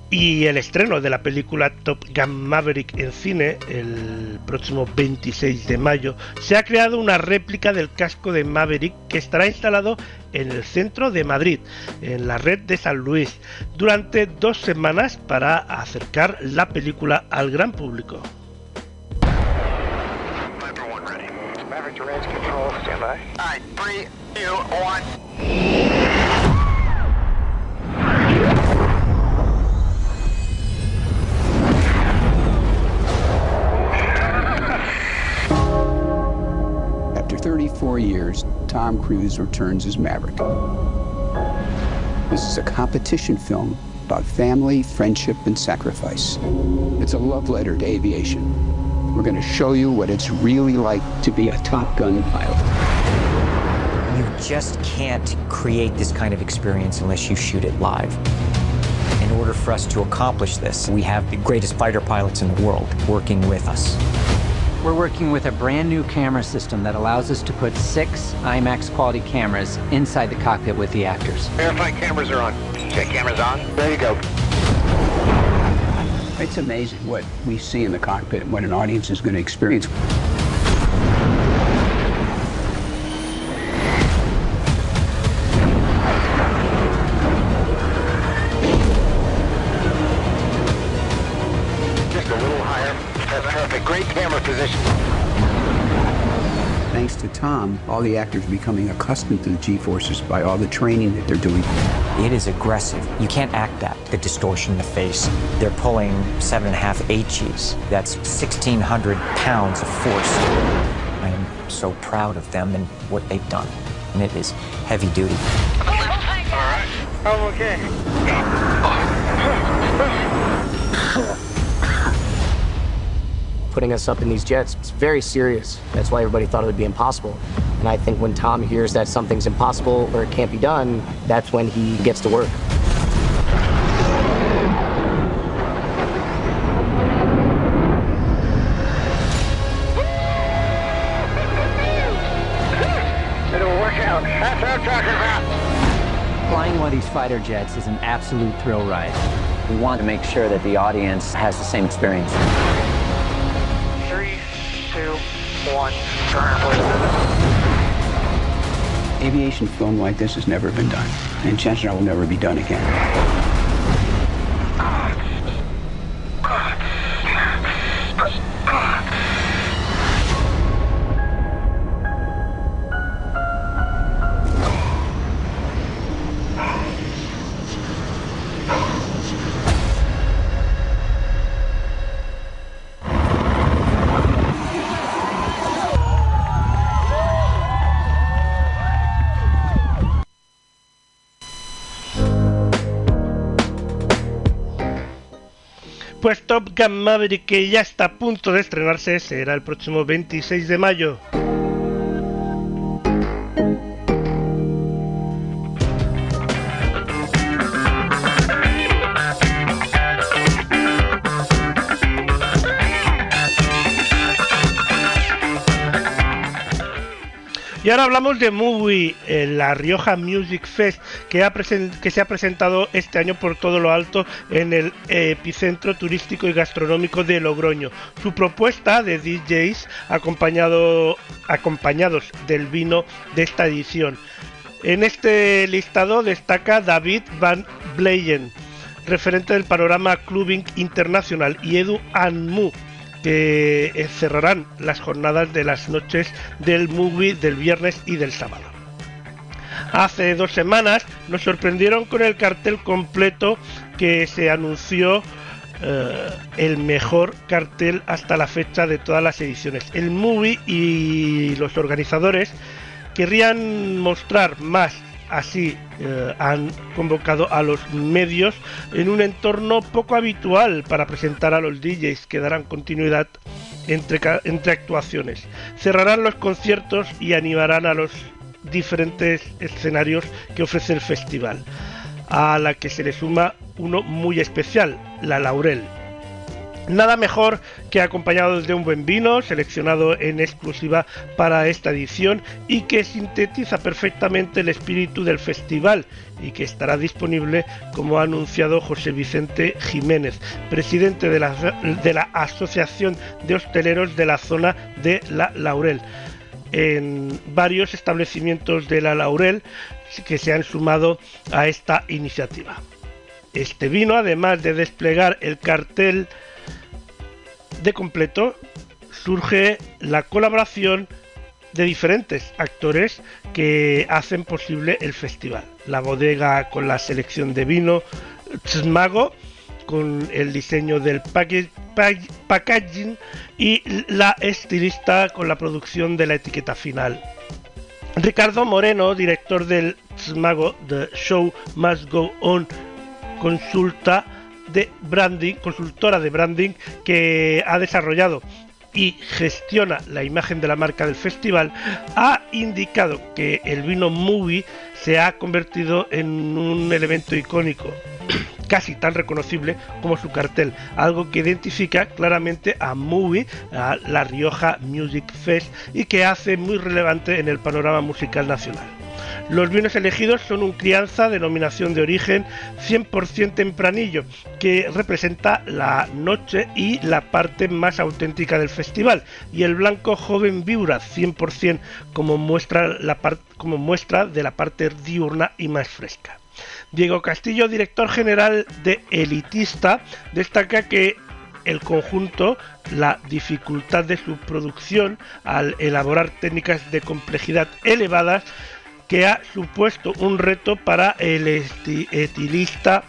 y el estreno de la película Top Gun Maverick en cine el próximo 26 de mayo, se ha creado una réplica del casco de Maverick que estará instalado en el centro de Madrid, en la red de San Luis, durante dos semanas para acercar la película al gran público. Maverick to range control, stand by. Alright, three, two, one. After 34 years, Tom Cruise returns as Maverick. This is a competition film about family, friendship, and sacrifice. It's a love letter to aviation. We're going to show you what it's really like to be a Top Gun pilot. You just can't create this kind of experience unless you shoot it live. In order for us to accomplish this, we have the greatest fighter pilots in the world working with us. We're working with a brand new camera system that allows us to put six IMAX quality cameras inside the cockpit with the actors. Verify cameras are on. Check cameras on. There you go. It's amazing what we see in the cockpit and what an audience is going to experience. To all the actors becoming accustomed to the G-forces by all the training that they're doing. It is aggressive. You can't act that. The distortion in the face. They're pulling seven and a half HEs. That's 1,600 pounds of force. I am so proud of them and what they've done. And it is heavy duty. All right. I'm okay. Putting us up in these jets. It's very serious. That's why everybody thought it would be impossible. And I think when Tom hears that something's impossible or it can't be done, that's when he gets to work. It'll work out. That's what I'm talking about. Flying one of these fighter jets is an absolute thrill ride. We want to make sure that the audience has the same experience. One. Please. Aviation film like this has never been done, and chances are will never be done again. Top Gun Maverick, que ya está a punto de estrenarse, será el próximo 26 de mayo. Y ahora hablamos de Movie, eh, la Rioja Music Fest, que, se ha presentado este año por todo lo alto en el epicentro turístico y gastronómico de Logroño. Su propuesta de DJs acompañado, acompañados del vino de esta edición. En este listado destaca David Van Bleyen, referente del panorama clubbing internacional, y Edu Anmu, que eh, cerrarán las jornadas de las noches del movie del viernes y del sábado. Hace dos semanas nos sorprendieron con el cartel completo que se anunció eh, el mejor cartel hasta la fecha de todas las ediciones. El movie y los organizadores querrían mostrar más así eh, han convocado a los medios en un entorno poco habitual para presentar a los DJs que darán continuidad entre, entre actuaciones. Cerrarán los conciertos y animarán a los diferentes escenarios que ofrece el festival, a la que se le suma uno muy especial, la Laurel. Nada mejor que acompañado de un buen vino seleccionado en exclusiva para esta edición y que sintetiza perfectamente el espíritu del festival y que estará disponible como ha anunciado José Vicente Jiménez, presidente de la, de la Asociación de Hosteleros de la zona de La Laurel en varios establecimientos de La Laurel que se han sumado a esta iniciativa. Este vino, además de desplegar el cartel de completo surge la colaboración de diferentes actores que hacen posible el festival. La bodega con la selección de vino, Tsmago con el diseño del packaging y la estilista con la producción de la etiqueta final. Ricardo Moreno, director del Tsmago The Show Must Go On, consulta de branding, consultora de branding que ha desarrollado y gestiona la imagen de la marca del festival, ha indicado que el vino Movie se ha convertido en un elemento icónico, casi tan reconocible como su cartel, algo que identifica claramente a Movie, a la Rioja Music Fest y que hace muy relevante en el panorama musical nacional. Los vinos elegidos son un crianza denominación de origen 100% tempranillo, que representa la noche y la parte más auténtica del festival, y el blanco joven Viura 100% como muestra, la como muestra de la parte diurna y más fresca. Diego Castillo, director general de Elitista, destaca que el conjunto, la dificultad de su producción al elaborar técnicas de complejidad elevadas que ha supuesto un reto para el estilista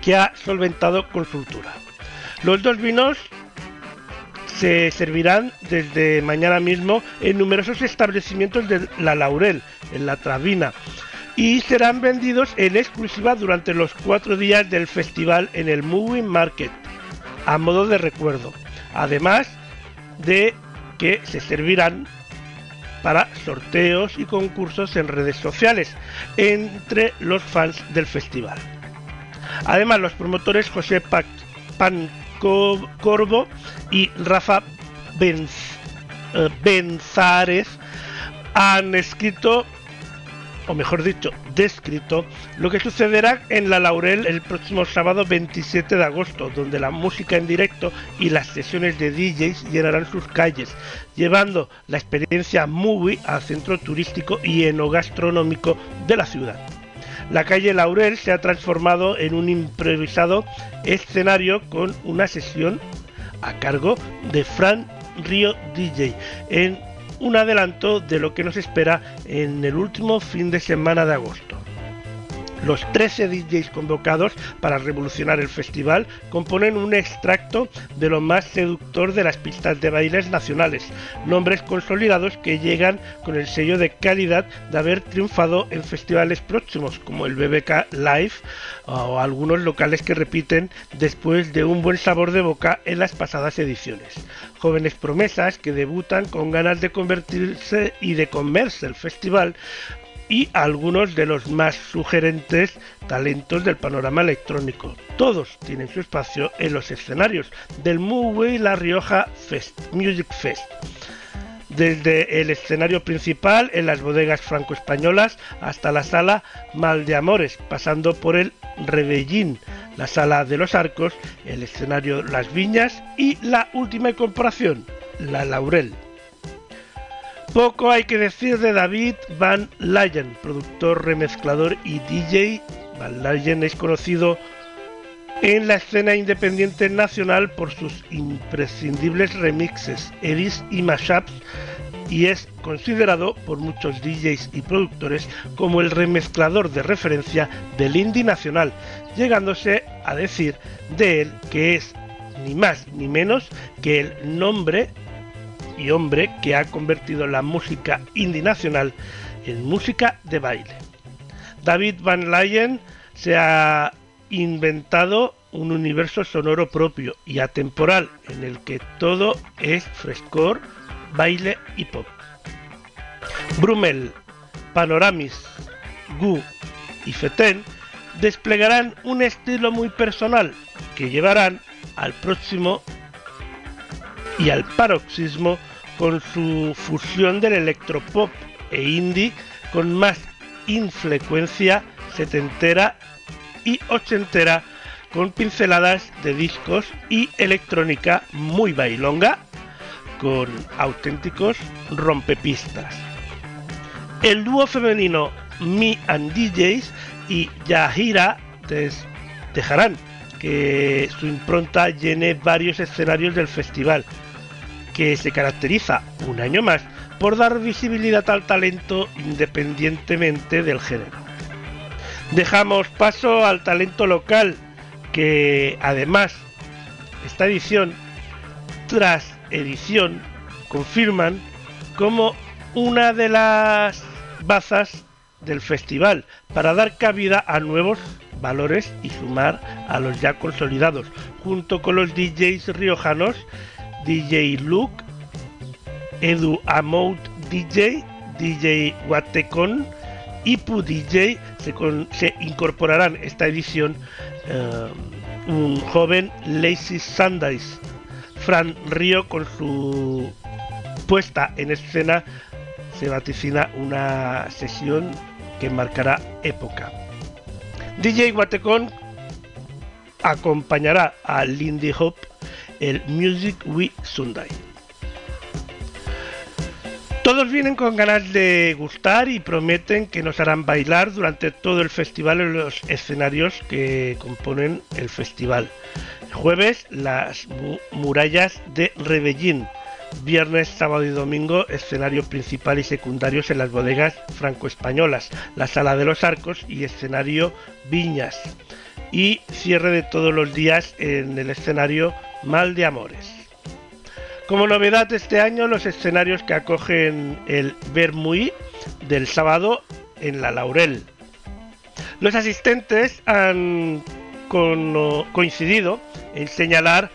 que ha solventado con soltura. Los dos vinos se servirán desde mañana mismo en numerosos establecimientos de La Laurel, en La Travina, y serán vendidos en exclusiva durante los cuatro días del festival en el Moving Market, a modo de recuerdo, además de que se servirán para sorteos y concursos en redes sociales entre los fans del festival. Además, los promotores José Pancorbo y Rafa Benz, eh, Benzares han escrito o mejor dicho, descrito, lo que sucederá en La Laurel el próximo sábado 27 de agosto, donde la música en directo y las sesiones de DJs llenarán sus calles, llevando la experiencia movie al centro turístico y enogastronómico de la ciudad. La calle Laurel se ha transformado en un improvisado escenario con una sesión a cargo de Fran Río DJ en un adelanto de lo que nos espera en el último fin de semana de agosto. Los 13 DJs convocados para revolucionar el festival componen un extracto de lo más seductor de las pistas de bailes nacionales, nombres consolidados que llegan con el sello de calidad de haber triunfado en festivales próximos como el BBK Live o algunos locales que repiten después de un buen sabor de boca en las pasadas ediciones. Jóvenes promesas que debutan con ganas de convertirse y de comerse el festival y algunos de los más sugerentes talentos del panorama electrónico. Todos tienen su espacio en los escenarios del Movie La Rioja Fest, Music Fest. Desde el escenario principal en las bodegas franco-españolas hasta la sala Mal de Amores, pasando por el Rebellín, la sala de los arcos, el escenario Las Viñas y la última incorporación, la Laurel. Poco hay que decir de David Van Leyen, productor, remezclador y DJ. Van Leyen es conocido en la escena independiente nacional por sus imprescindibles remixes, edits y mashups y es considerado por muchos DJs y productores como el remezclador de referencia del indie nacional, llegándose a decir de él que es ni más ni menos que el nombre y hombre que ha convertido la música indie nacional en música de baile. David Van Leyen se ha inventado un universo sonoro propio y atemporal en el que todo es frescor, baile y pop. Brummel, Panoramis, Gu y Feten desplegarán un estilo muy personal que llevarán al próximo y al paroxismo con su fusión del electropop e indie con más infrecuencia setentera y ochentera con pinceladas de discos y electrónica muy bailonga con auténticos rompepistas. El dúo femenino Me and DJs y Yahira dejarán que su impronta llene varios escenarios del festival, que se caracteriza un año más por dar visibilidad al talento independientemente del género. Dejamos paso al talento local, que además esta edición, tras edición, confirman como una de las bazas del festival para dar cabida a nuevos valores y sumar a los ya consolidados, junto con los DJs riojanos DJ Luke, Edu Amout DJ, DJ Guatecon y Pu DJ se, se incorporarán esta edición eh, un joven Lazy Sundays, Fran Río con su puesta en escena se vaticina una sesión que marcará época. DJ Guatecon acompañará a Lindy Hop el Music We Sunday. Todos vienen con ganas de gustar y prometen que nos harán bailar durante todo el festival en los escenarios que componen el festival. jueves, las murallas de Rebellín. Viernes, sábado y domingo, escenario principal y secundarios en las bodegas franco-españolas, la sala de los arcos y escenario Viñas. Y cierre de todos los días en el escenario Mal de Amores. Como novedad este año, los escenarios que acogen el Bermuí del sábado en la Laurel. Los asistentes han coincidido en señalar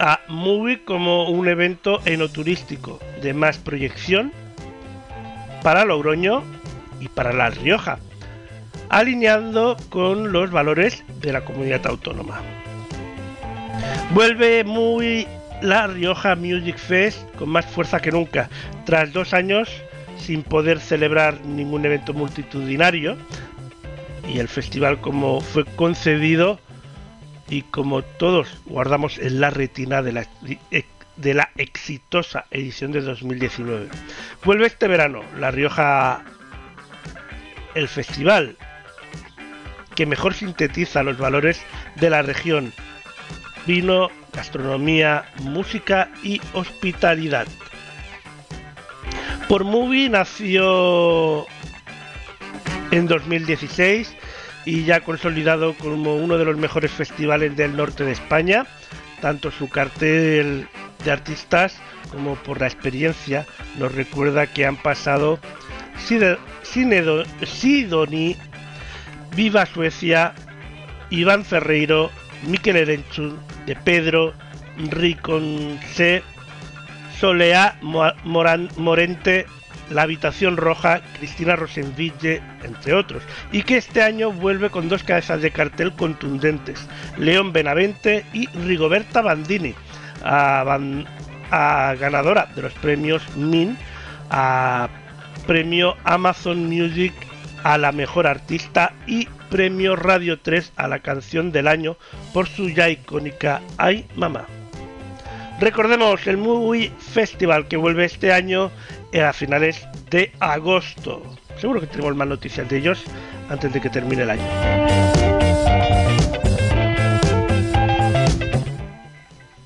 a Movie como un evento enoturístico de más proyección para Logroño y para La Rioja, alineando con los valores de la comunidad autónoma. Vuelve muy La Rioja Music Fest con más fuerza que nunca, tras dos años sin poder celebrar ningún evento multitudinario y el festival como fue concedido y como todos guardamos en la retina de la, de la exitosa edición de 2019. Vuelve este verano La Rioja el festival que mejor sintetiza los valores de la región. Vino, gastronomía, música y hospitalidad. Por Movie nació en 2016 y ya consolidado como uno de los mejores festivales del norte de España, tanto su cartel de artistas como por la experiencia nos recuerda que han pasado Sidoni, Viva Suecia, Iván Ferreiro, Miquel Erenchun, De Pedro, Riconce, Moran, Morente, La Habitación Roja, Cristina Rosenville, entre otros, y que este año vuelve con dos cabezas de cartel contundentes, León Benavente y Rigoberta Bandini, a ganadora de los premios MIN, a premio Amazon Music a la mejor artista y premio Radio 3 a la canción del año por su ya icónica Ay Mamá. Recordemos el Movie Festival que vuelve este año a finales de agosto. Seguro que tenemos más noticias de ellos antes de que termine el año.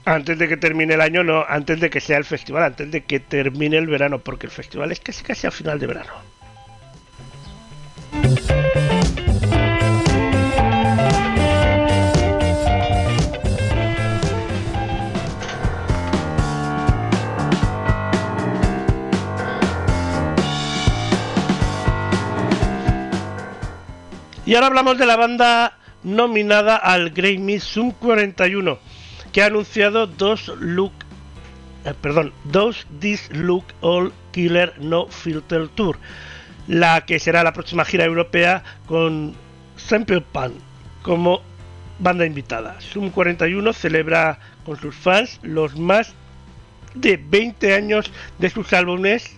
Antes de que termine el año, no, antes de que sea el festival, antes de que termine el verano, porque el festival es casi casi a final de verano. Y ahora hablamos de la banda nominada al Grammy Zoom 41, que ha anunciado dos look, eh, perdón, dos This Look All Killer No Filter Tour, la que será la próxima gira europea con Simple Pan como banda invitada. Zoom 41 celebra con sus fans los más de 20 años de sus álbumes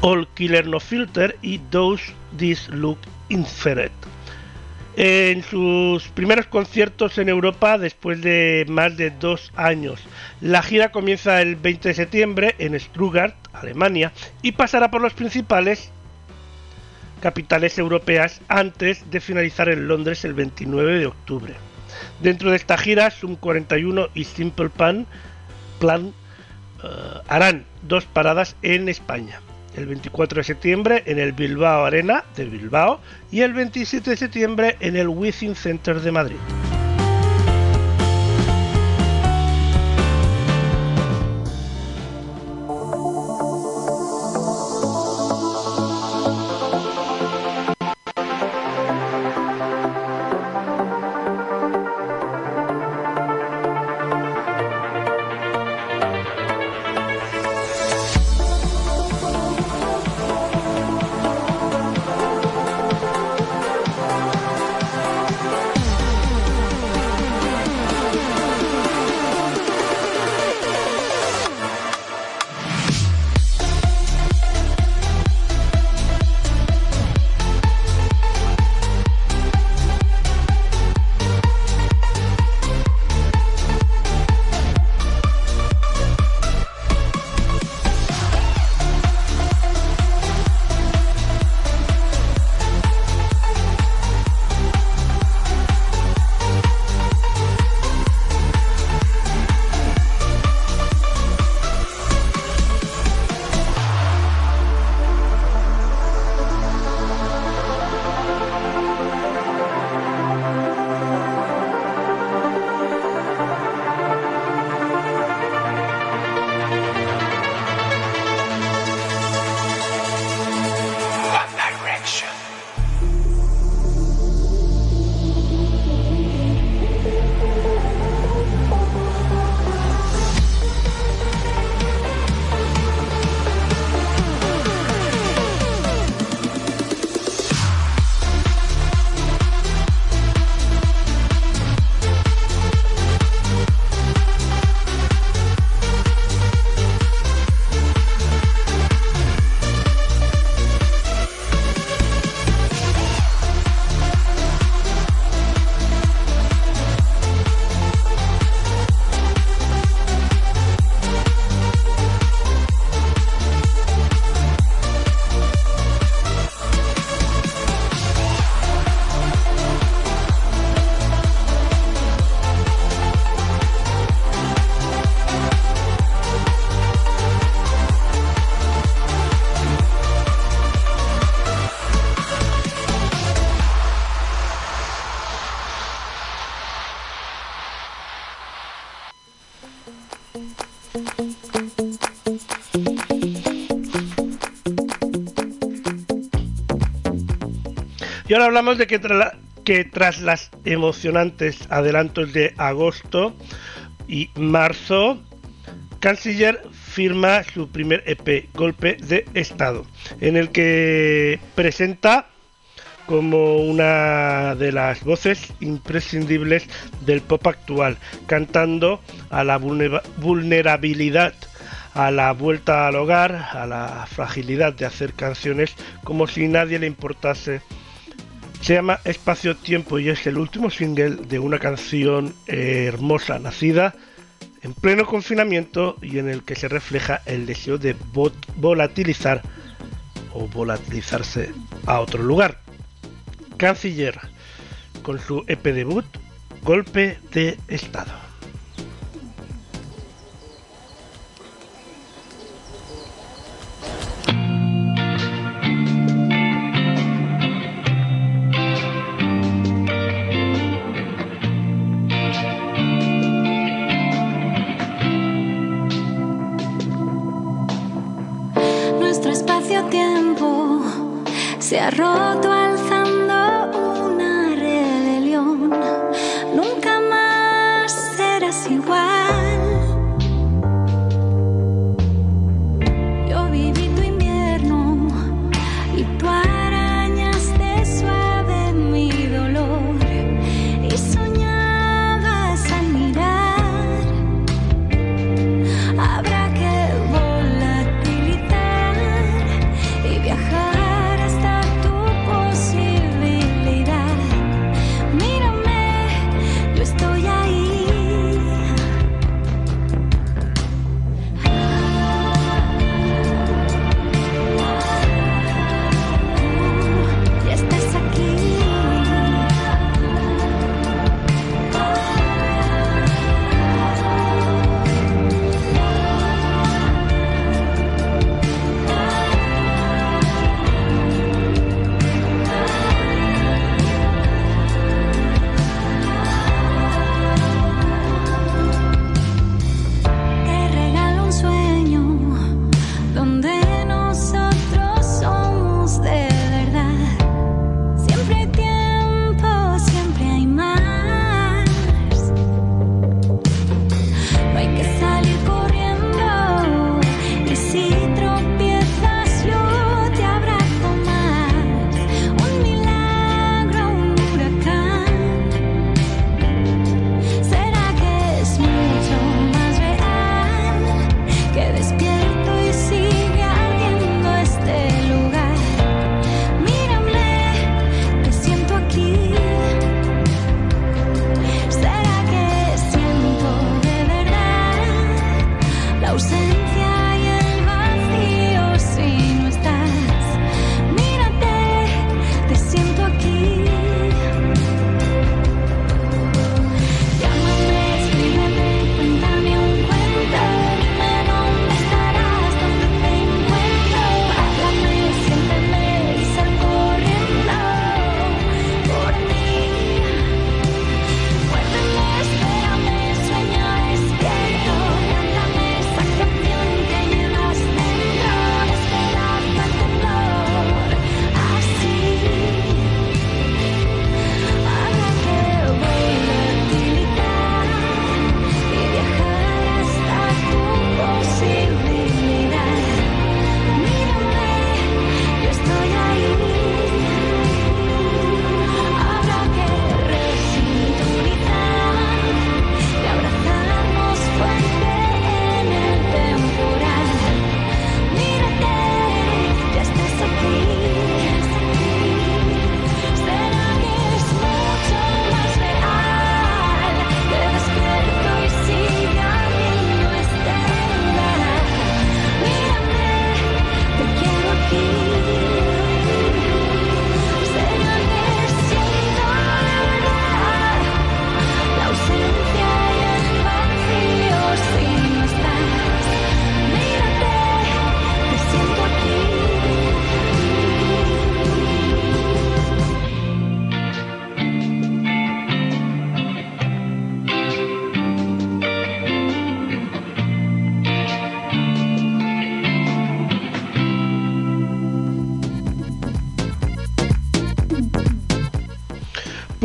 All Killer No Filter y Those This Look Infrared. En sus primeros conciertos en Europa después de más de dos años. La gira comienza el 20 de septiembre en Stuttgart, Alemania, y pasará por las principales capitales europeas antes de finalizar en Londres el 29 de octubre. Dentro de esta gira, Sum 41 y Simple Plan, Plan uh, harán dos paradas en España el 24 de septiembre en el Bilbao Arena de Bilbao y el 27 de septiembre en el Within Center de Madrid. Y ahora hablamos de que, tras las emocionantes adelantos de agosto y marzo, Canciller firma su primer EP, Golpe de Estado, en el que presenta como una de las voces imprescindibles del pop actual, cantando a la vulnerabilidad, a la vuelta al hogar, a la fragilidad de hacer canciones como si nadie le importase. Se llama Espacio Tiempo y es el último single de una canción hermosa, nacida en pleno confinamiento y en el que se refleja el deseo de volatilizar o volatilizarse a otro lugar. Canciller, con su EP debut, Golpe de Estado.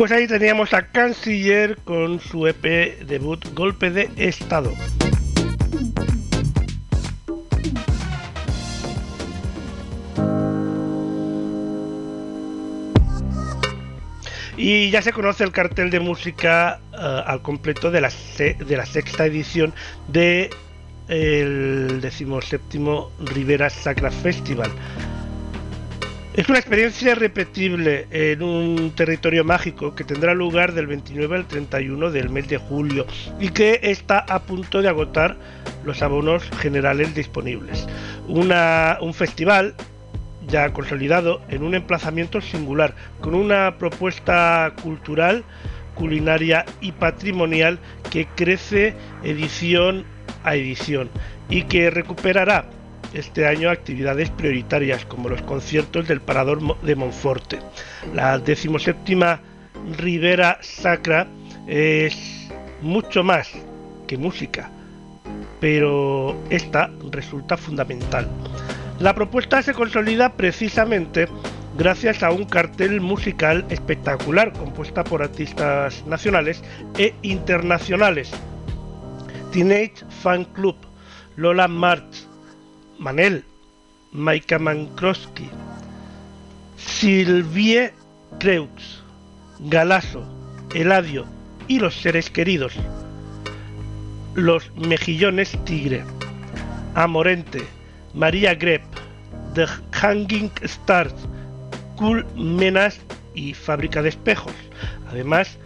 Pues ahí teníamos a Canciller con su EP debut Golpe de Estado. Y ya se conoce el cartel de música uh, al completo de la, de la sexta edición de el decimoséptimo Rivera Sacra Festival. Es una experiencia irrepetible en un territorio mágico que tendrá lugar del 29 al 31 del mes de julio y que está a punto de agotar los abonos generales disponibles. Un festival ya consolidado en un emplazamiento singular, con una propuesta cultural, culinaria y patrimonial que crece edición a edición y que recuperará este año actividades prioritarias como los conciertos del Parador de Monforte. La decimoséptima Ribera Sacra es mucho más que música, pero esta resulta fundamental. La propuesta se consolida precisamente gracias a un cartel musical espectacular compuesta por artistas nacionales e internacionales. Teenage Fan Club, Lola March, Manel, Maika Mankroski, Silvie Creux, Galaso, Eladio y los seres queridos. Los Mejillones Tigre, Amorente, María Grep, The Hanging Stars, Cool Menas y Fábrica de Espejos, además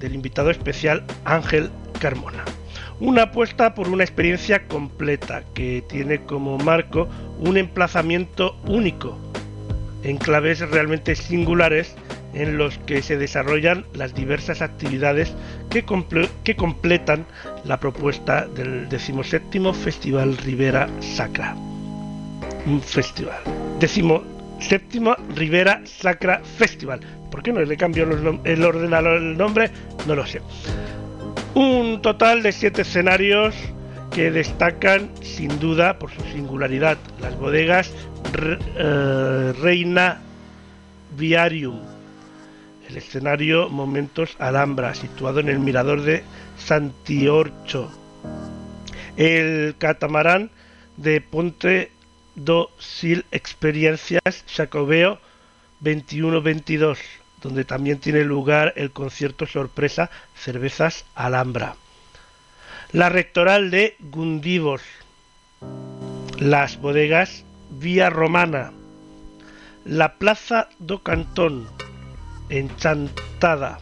del invitado especial Ángel Carmona. Una apuesta por una experiencia completa que tiene como marco un emplazamiento único, en claves realmente singulares en los que se desarrollan las diversas actividades que, completan la propuesta del 17 Festival Rivera Sacra. Un festival. Decimo séptimo Rivera Sacra Festival. ¿Por qué no le cambió el orden al nombre? No lo sé. Un total de siete escenarios que destacan sin duda por su singularidad. Las bodegas uh, Reina Viarium, el escenario Momentos Alhambra, situado en el mirador de Santiorcho, el catamarán de Ponte do Sil Experiencias Jacobeo 21-22 donde también tiene lugar el concierto sorpresa Cervezas Alhambra. La rectoral de Gundivos. Las bodegas Vía Romana. La Plaza do Cantón. Enchantada.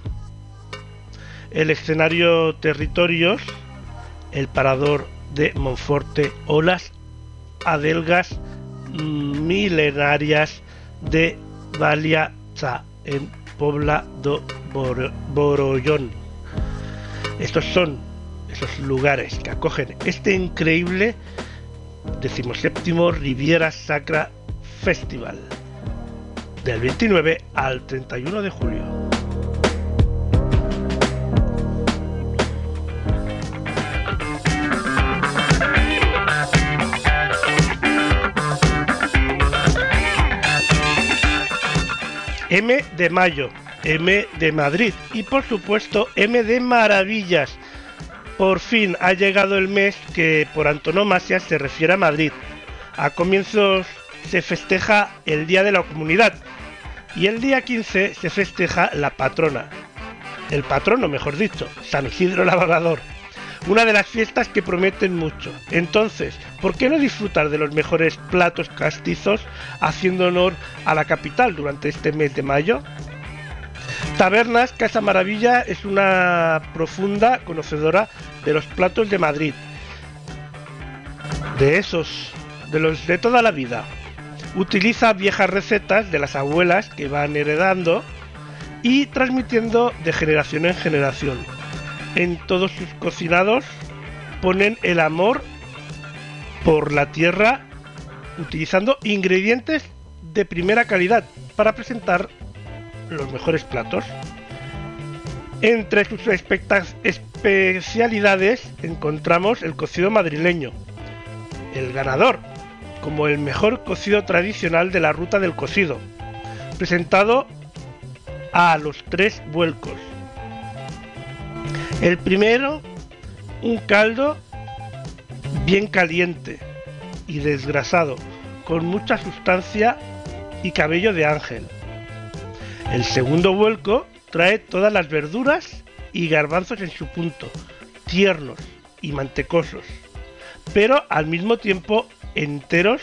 El escenario Territorios. El parador de Monforte. Olas adelgas milenarias de Valiacha en Pobla do Borollón. Estos son esos lugares que acogen este increíble decimoséptimo Riviera Sacra Festival del 29 al 31 de julio. M de Mayo, M de Madrid y por supuesto M de Maravillas. Por fin ha llegado el mes que por antonomasia se refiere a Madrid. A comienzos se festeja el Día de la Comunidad y el día 15 se festeja la patrona. El patrono, mejor dicho, San Isidro Lavador una de las fiestas que prometen mucho. Entonces, ¿por qué no disfrutar de los mejores platos castizos haciendo honor a la capital durante este mes de mayo? Tabernas Casa Maravilla es una profunda conocedora de los platos de Madrid. De esos, de los de toda la vida. Utiliza viejas recetas de las abuelas que van heredando y transmitiendo de generación en generación en todos sus cocinados ponen el amor por la tierra utilizando ingredientes de primera calidad para presentar los mejores platos. Entre sus especialidades encontramos el cocido madrileño, el ganador, como el mejor cocido tradicional de la ruta del cocido, presentado a los tres vuelcos. El primero, un caldo bien caliente y desgrasado, con mucha sustancia y cabello de ángel. El segundo vuelco trae todas las verduras y garbanzos en su punto, tiernos y mantecosos, pero al mismo tiempo enteros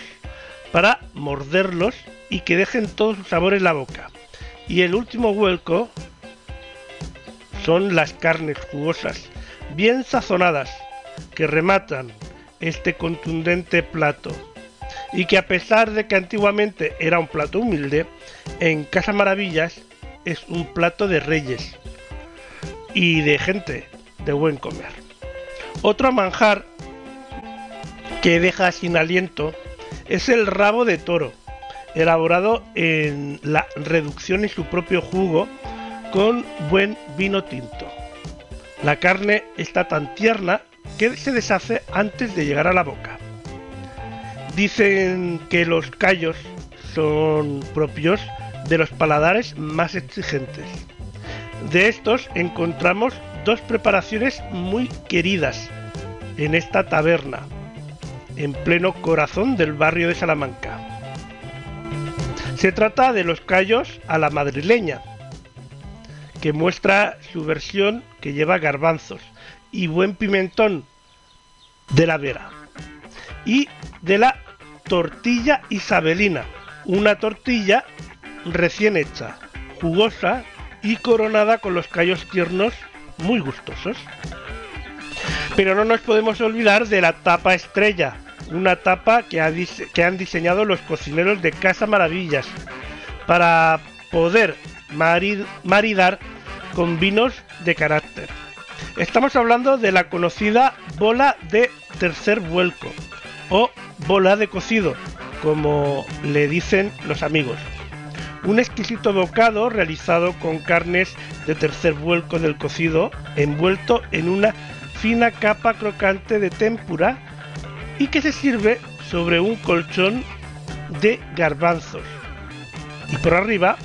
para morderlos y que dejen todo su sabor en la boca. Y el último vuelco son las carnes jugosas, bien sazonadas, que rematan este contundente plato. Y que a pesar de que antiguamente era un plato humilde, en Casa Maravillas es un plato de reyes y de gente de buen comer. Otro manjar que deja sin aliento es el rabo de toro, elaborado en la reducción y su propio jugo con buen vino tinto. La carne está tan tierna que se deshace antes de llegar a la boca. Dicen que los callos son propios de los paladares más exigentes. De estos encontramos dos preparaciones muy queridas en esta taberna, en pleno corazón del barrio de Salamanca. Se trata de los callos a la madrileña, que muestra su versión que lleva garbanzos y buen pimentón de la vera. Y de la tortilla isabelina, una tortilla recién hecha, jugosa y coronada con los callos tiernos muy gustosos. Pero no nos podemos olvidar de la tapa estrella, una tapa que, ha que han diseñado los cocineros de Casa Maravillas para poder maridar con vinos de carácter. Estamos hablando de la conocida bola de tercer vuelco o bola de cocido, como le dicen los amigos. Un exquisito bocado realizado con carnes de tercer vuelco del cocido, envuelto en una fina capa crocante de tempura y que se sirve sobre un colchón de garbanzos. Y por arriba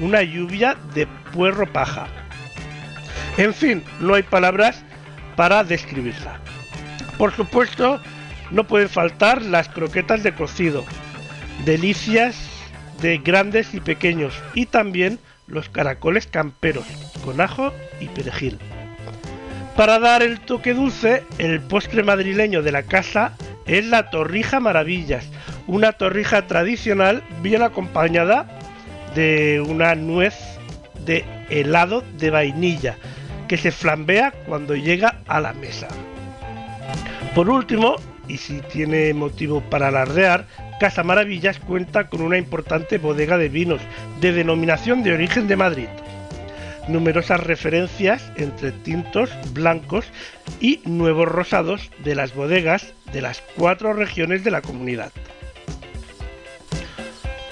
una lluvia de puerro paja. En fin, no hay palabras para describirla. Por supuesto, no pueden faltar las croquetas de cocido, delicias de grandes y pequeños, y también los caracoles camperos, con ajo y perejil. Para dar el toque dulce, el postre madrileño de la casa es la torrija maravillas, una torrija tradicional bien acompañada de una nuez de helado de vainilla que se flambea cuando llega a la mesa. Por último, y si tiene motivo para alardear, Casa Maravillas cuenta con una importante bodega de vinos de denominación de origen de Madrid. Numerosas referencias entre tintos, blancos y nuevos rosados de las bodegas de las cuatro regiones de la comunidad.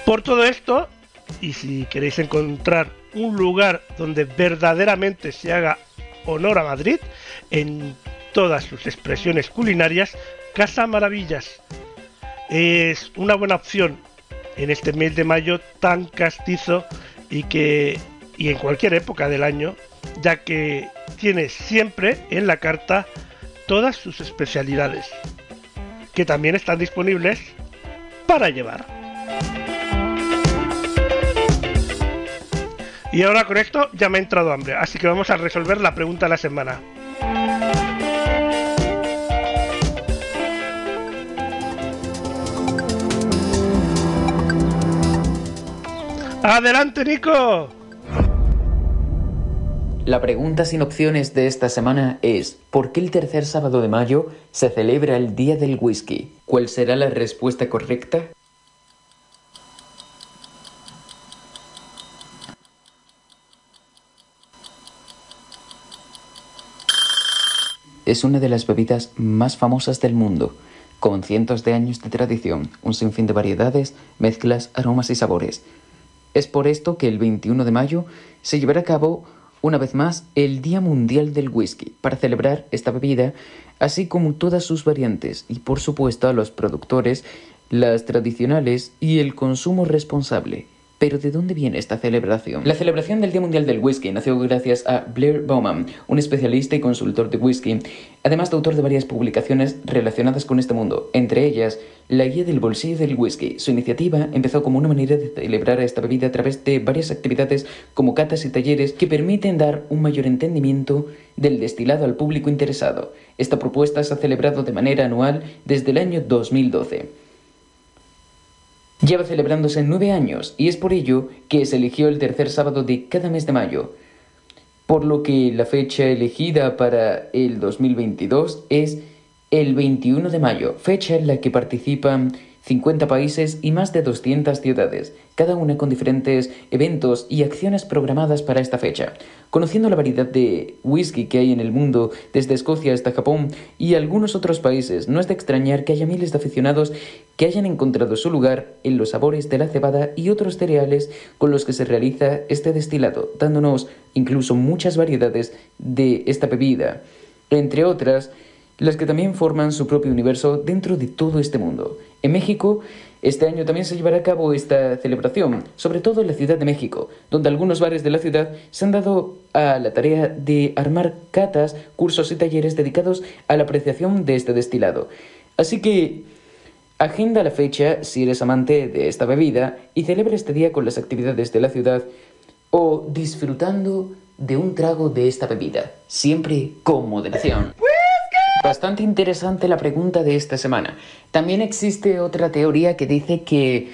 Por todo esto, y si queréis encontrar un lugar donde verdaderamente se haga honor a Madrid en todas sus expresiones culinarias, Casa Maravillas es una buena opción en este mes de mayo tan castizo y que y en cualquier época del año, ya que tiene siempre en la carta todas sus especialidades, que también están disponibles para llevar. Y ahora con esto ya me ha entrado hambre, así que vamos a resolver la pregunta de la semana. ¡Adelante, Nico! La pregunta sin opciones de esta semana es ¿por qué el tercer sábado de mayo se celebra el Día del Whisky? ¿Cuál será la respuesta correcta? Es una de las bebidas más famosas del mundo, con cientos de años de tradición, un sinfín de variedades, mezclas, aromas y sabores es por esto que el 21 de mayo se llevará a cabo una vez más el Día Mundial del Whisky para celebrar esta bebida, así como todas sus variantes y por supuesto a los productores, las tradicionales y el consumo responsable. Pero ¿de dónde viene esta celebración? La celebración del Día Mundial del Whisky nació gracias a Blair Bowman, un especialista y consultor de whisky, además de autor de varias publicaciones relacionadas con este mundo, entre ellas La Guía del Bolsillo del Whisky. Su iniciativa empezó como una manera de celebrar esta bebida a través de varias actividades como catas y talleres que permiten dar un mayor entendimiento del destilado al público interesado. Esta propuesta se ha celebrado de manera anual desde el año 2012. Lleva celebrándose nueve años y es por ello que se eligió el tercer sábado de cada mes de mayo, por lo que la fecha elegida para el 2022 es el 21 de mayo, fecha en la que participan 50 países y más de 200 ciudades, cada una con diferentes eventos y acciones programadas para esta fecha. Conociendo la variedad de whisky que hay en el mundo, desde Escocia hasta Japón y algunos otros países, no es de extrañar que haya miles de aficionados que hayan encontrado su lugar en los sabores de la cebada y otros cereales con los que se realiza este destilado, dándonos incluso muchas variedades de esta bebida, entre otras, las que también forman su propio universo dentro de todo este mundo. En México, este año también se llevará a cabo esta celebración, sobre todo en la Ciudad de México, donde algunos bares de la ciudad se han dado a la tarea de armar catas, cursos y talleres dedicados a la apreciación de este destilado. Así que agenda la fecha si eres amante de esta bebida y celebra este día con las actividades de la ciudad o disfrutando de un trago de esta bebida, siempre con moderación. Bastante interesante la pregunta de esta semana. También existe otra teoría que dice que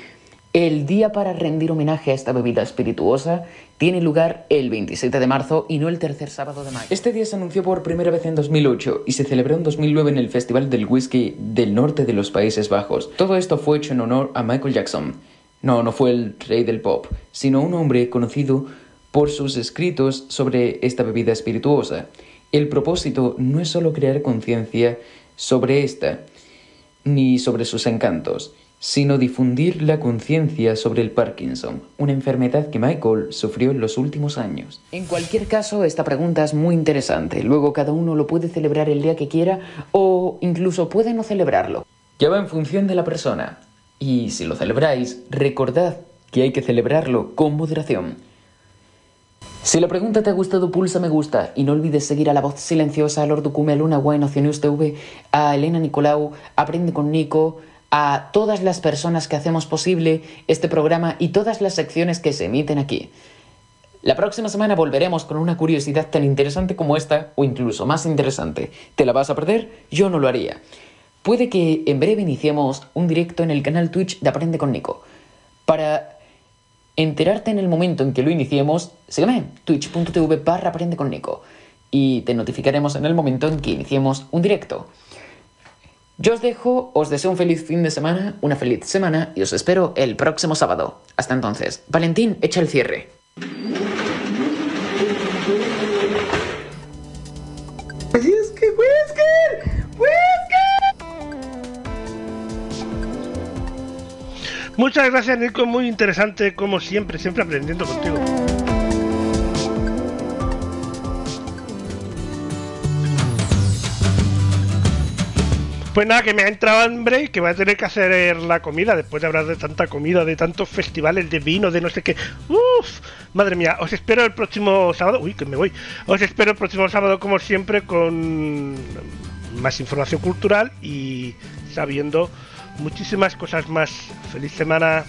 el día para rendir homenaje a esta bebida espirituosa tiene lugar el 27 de marzo y no el tercer sábado de mayo. Este día se anunció por primera vez en 2008 y se celebró en 2009 en el Festival del Whisky del Norte de los Países Bajos. Todo esto fue hecho en honor a Michael Jackson. No, no fue el rey del pop, sino un hombre conocido por sus escritos sobre esta bebida espirituosa. El propósito no es solo crear conciencia sobre esta, ni sobre sus encantos, sino difundir la conciencia sobre el Parkinson, una enfermedad que Michael sufrió en los últimos años. En cualquier caso, esta pregunta es muy interesante. Luego cada uno lo puede celebrar el día que quiera o incluso puede no celebrarlo. Ya va en función de la persona. Y si lo celebráis, recordad que hay que celebrarlo con moderación. Si la pregunta te ha gustado, pulsa me gusta y no olvides seguir a la voz silenciosa, a Lord Ducume, a Luna Guay, News TV, a Elena Nicolau, Aprende con Nico, a todas las personas que hacemos posible este programa y todas las secciones que se emiten aquí. La próxima semana volveremos con una curiosidad tan interesante como esta, o incluso más interesante. ¿Te la vas a perder? Yo no lo haría. Puede que en breve iniciemos un directo en el canal Twitch de Aprende con Nico. Para enterarte en el momento en que lo iniciemos, sígueme twitch.tv barra aprende con Nico y te notificaremos en el momento en que iniciemos un directo. Yo os dejo, os deseo un feliz fin de semana, una feliz semana y os espero el próximo sábado. Hasta entonces, Valentín, echa el cierre. Muchas gracias, Nico. Muy interesante, como siempre, siempre aprendiendo contigo. Pues nada, que me ha entrado hambre y que voy a tener que hacer la comida después de hablar de tanta comida, de tantos festivales de vino, de no sé qué. Uf, madre mía, os espero el próximo sábado. Uy, que me voy. Os espero el próximo sábado, como siempre, con más información cultural y sabiendo muchísimas cosas más. Feliz semana.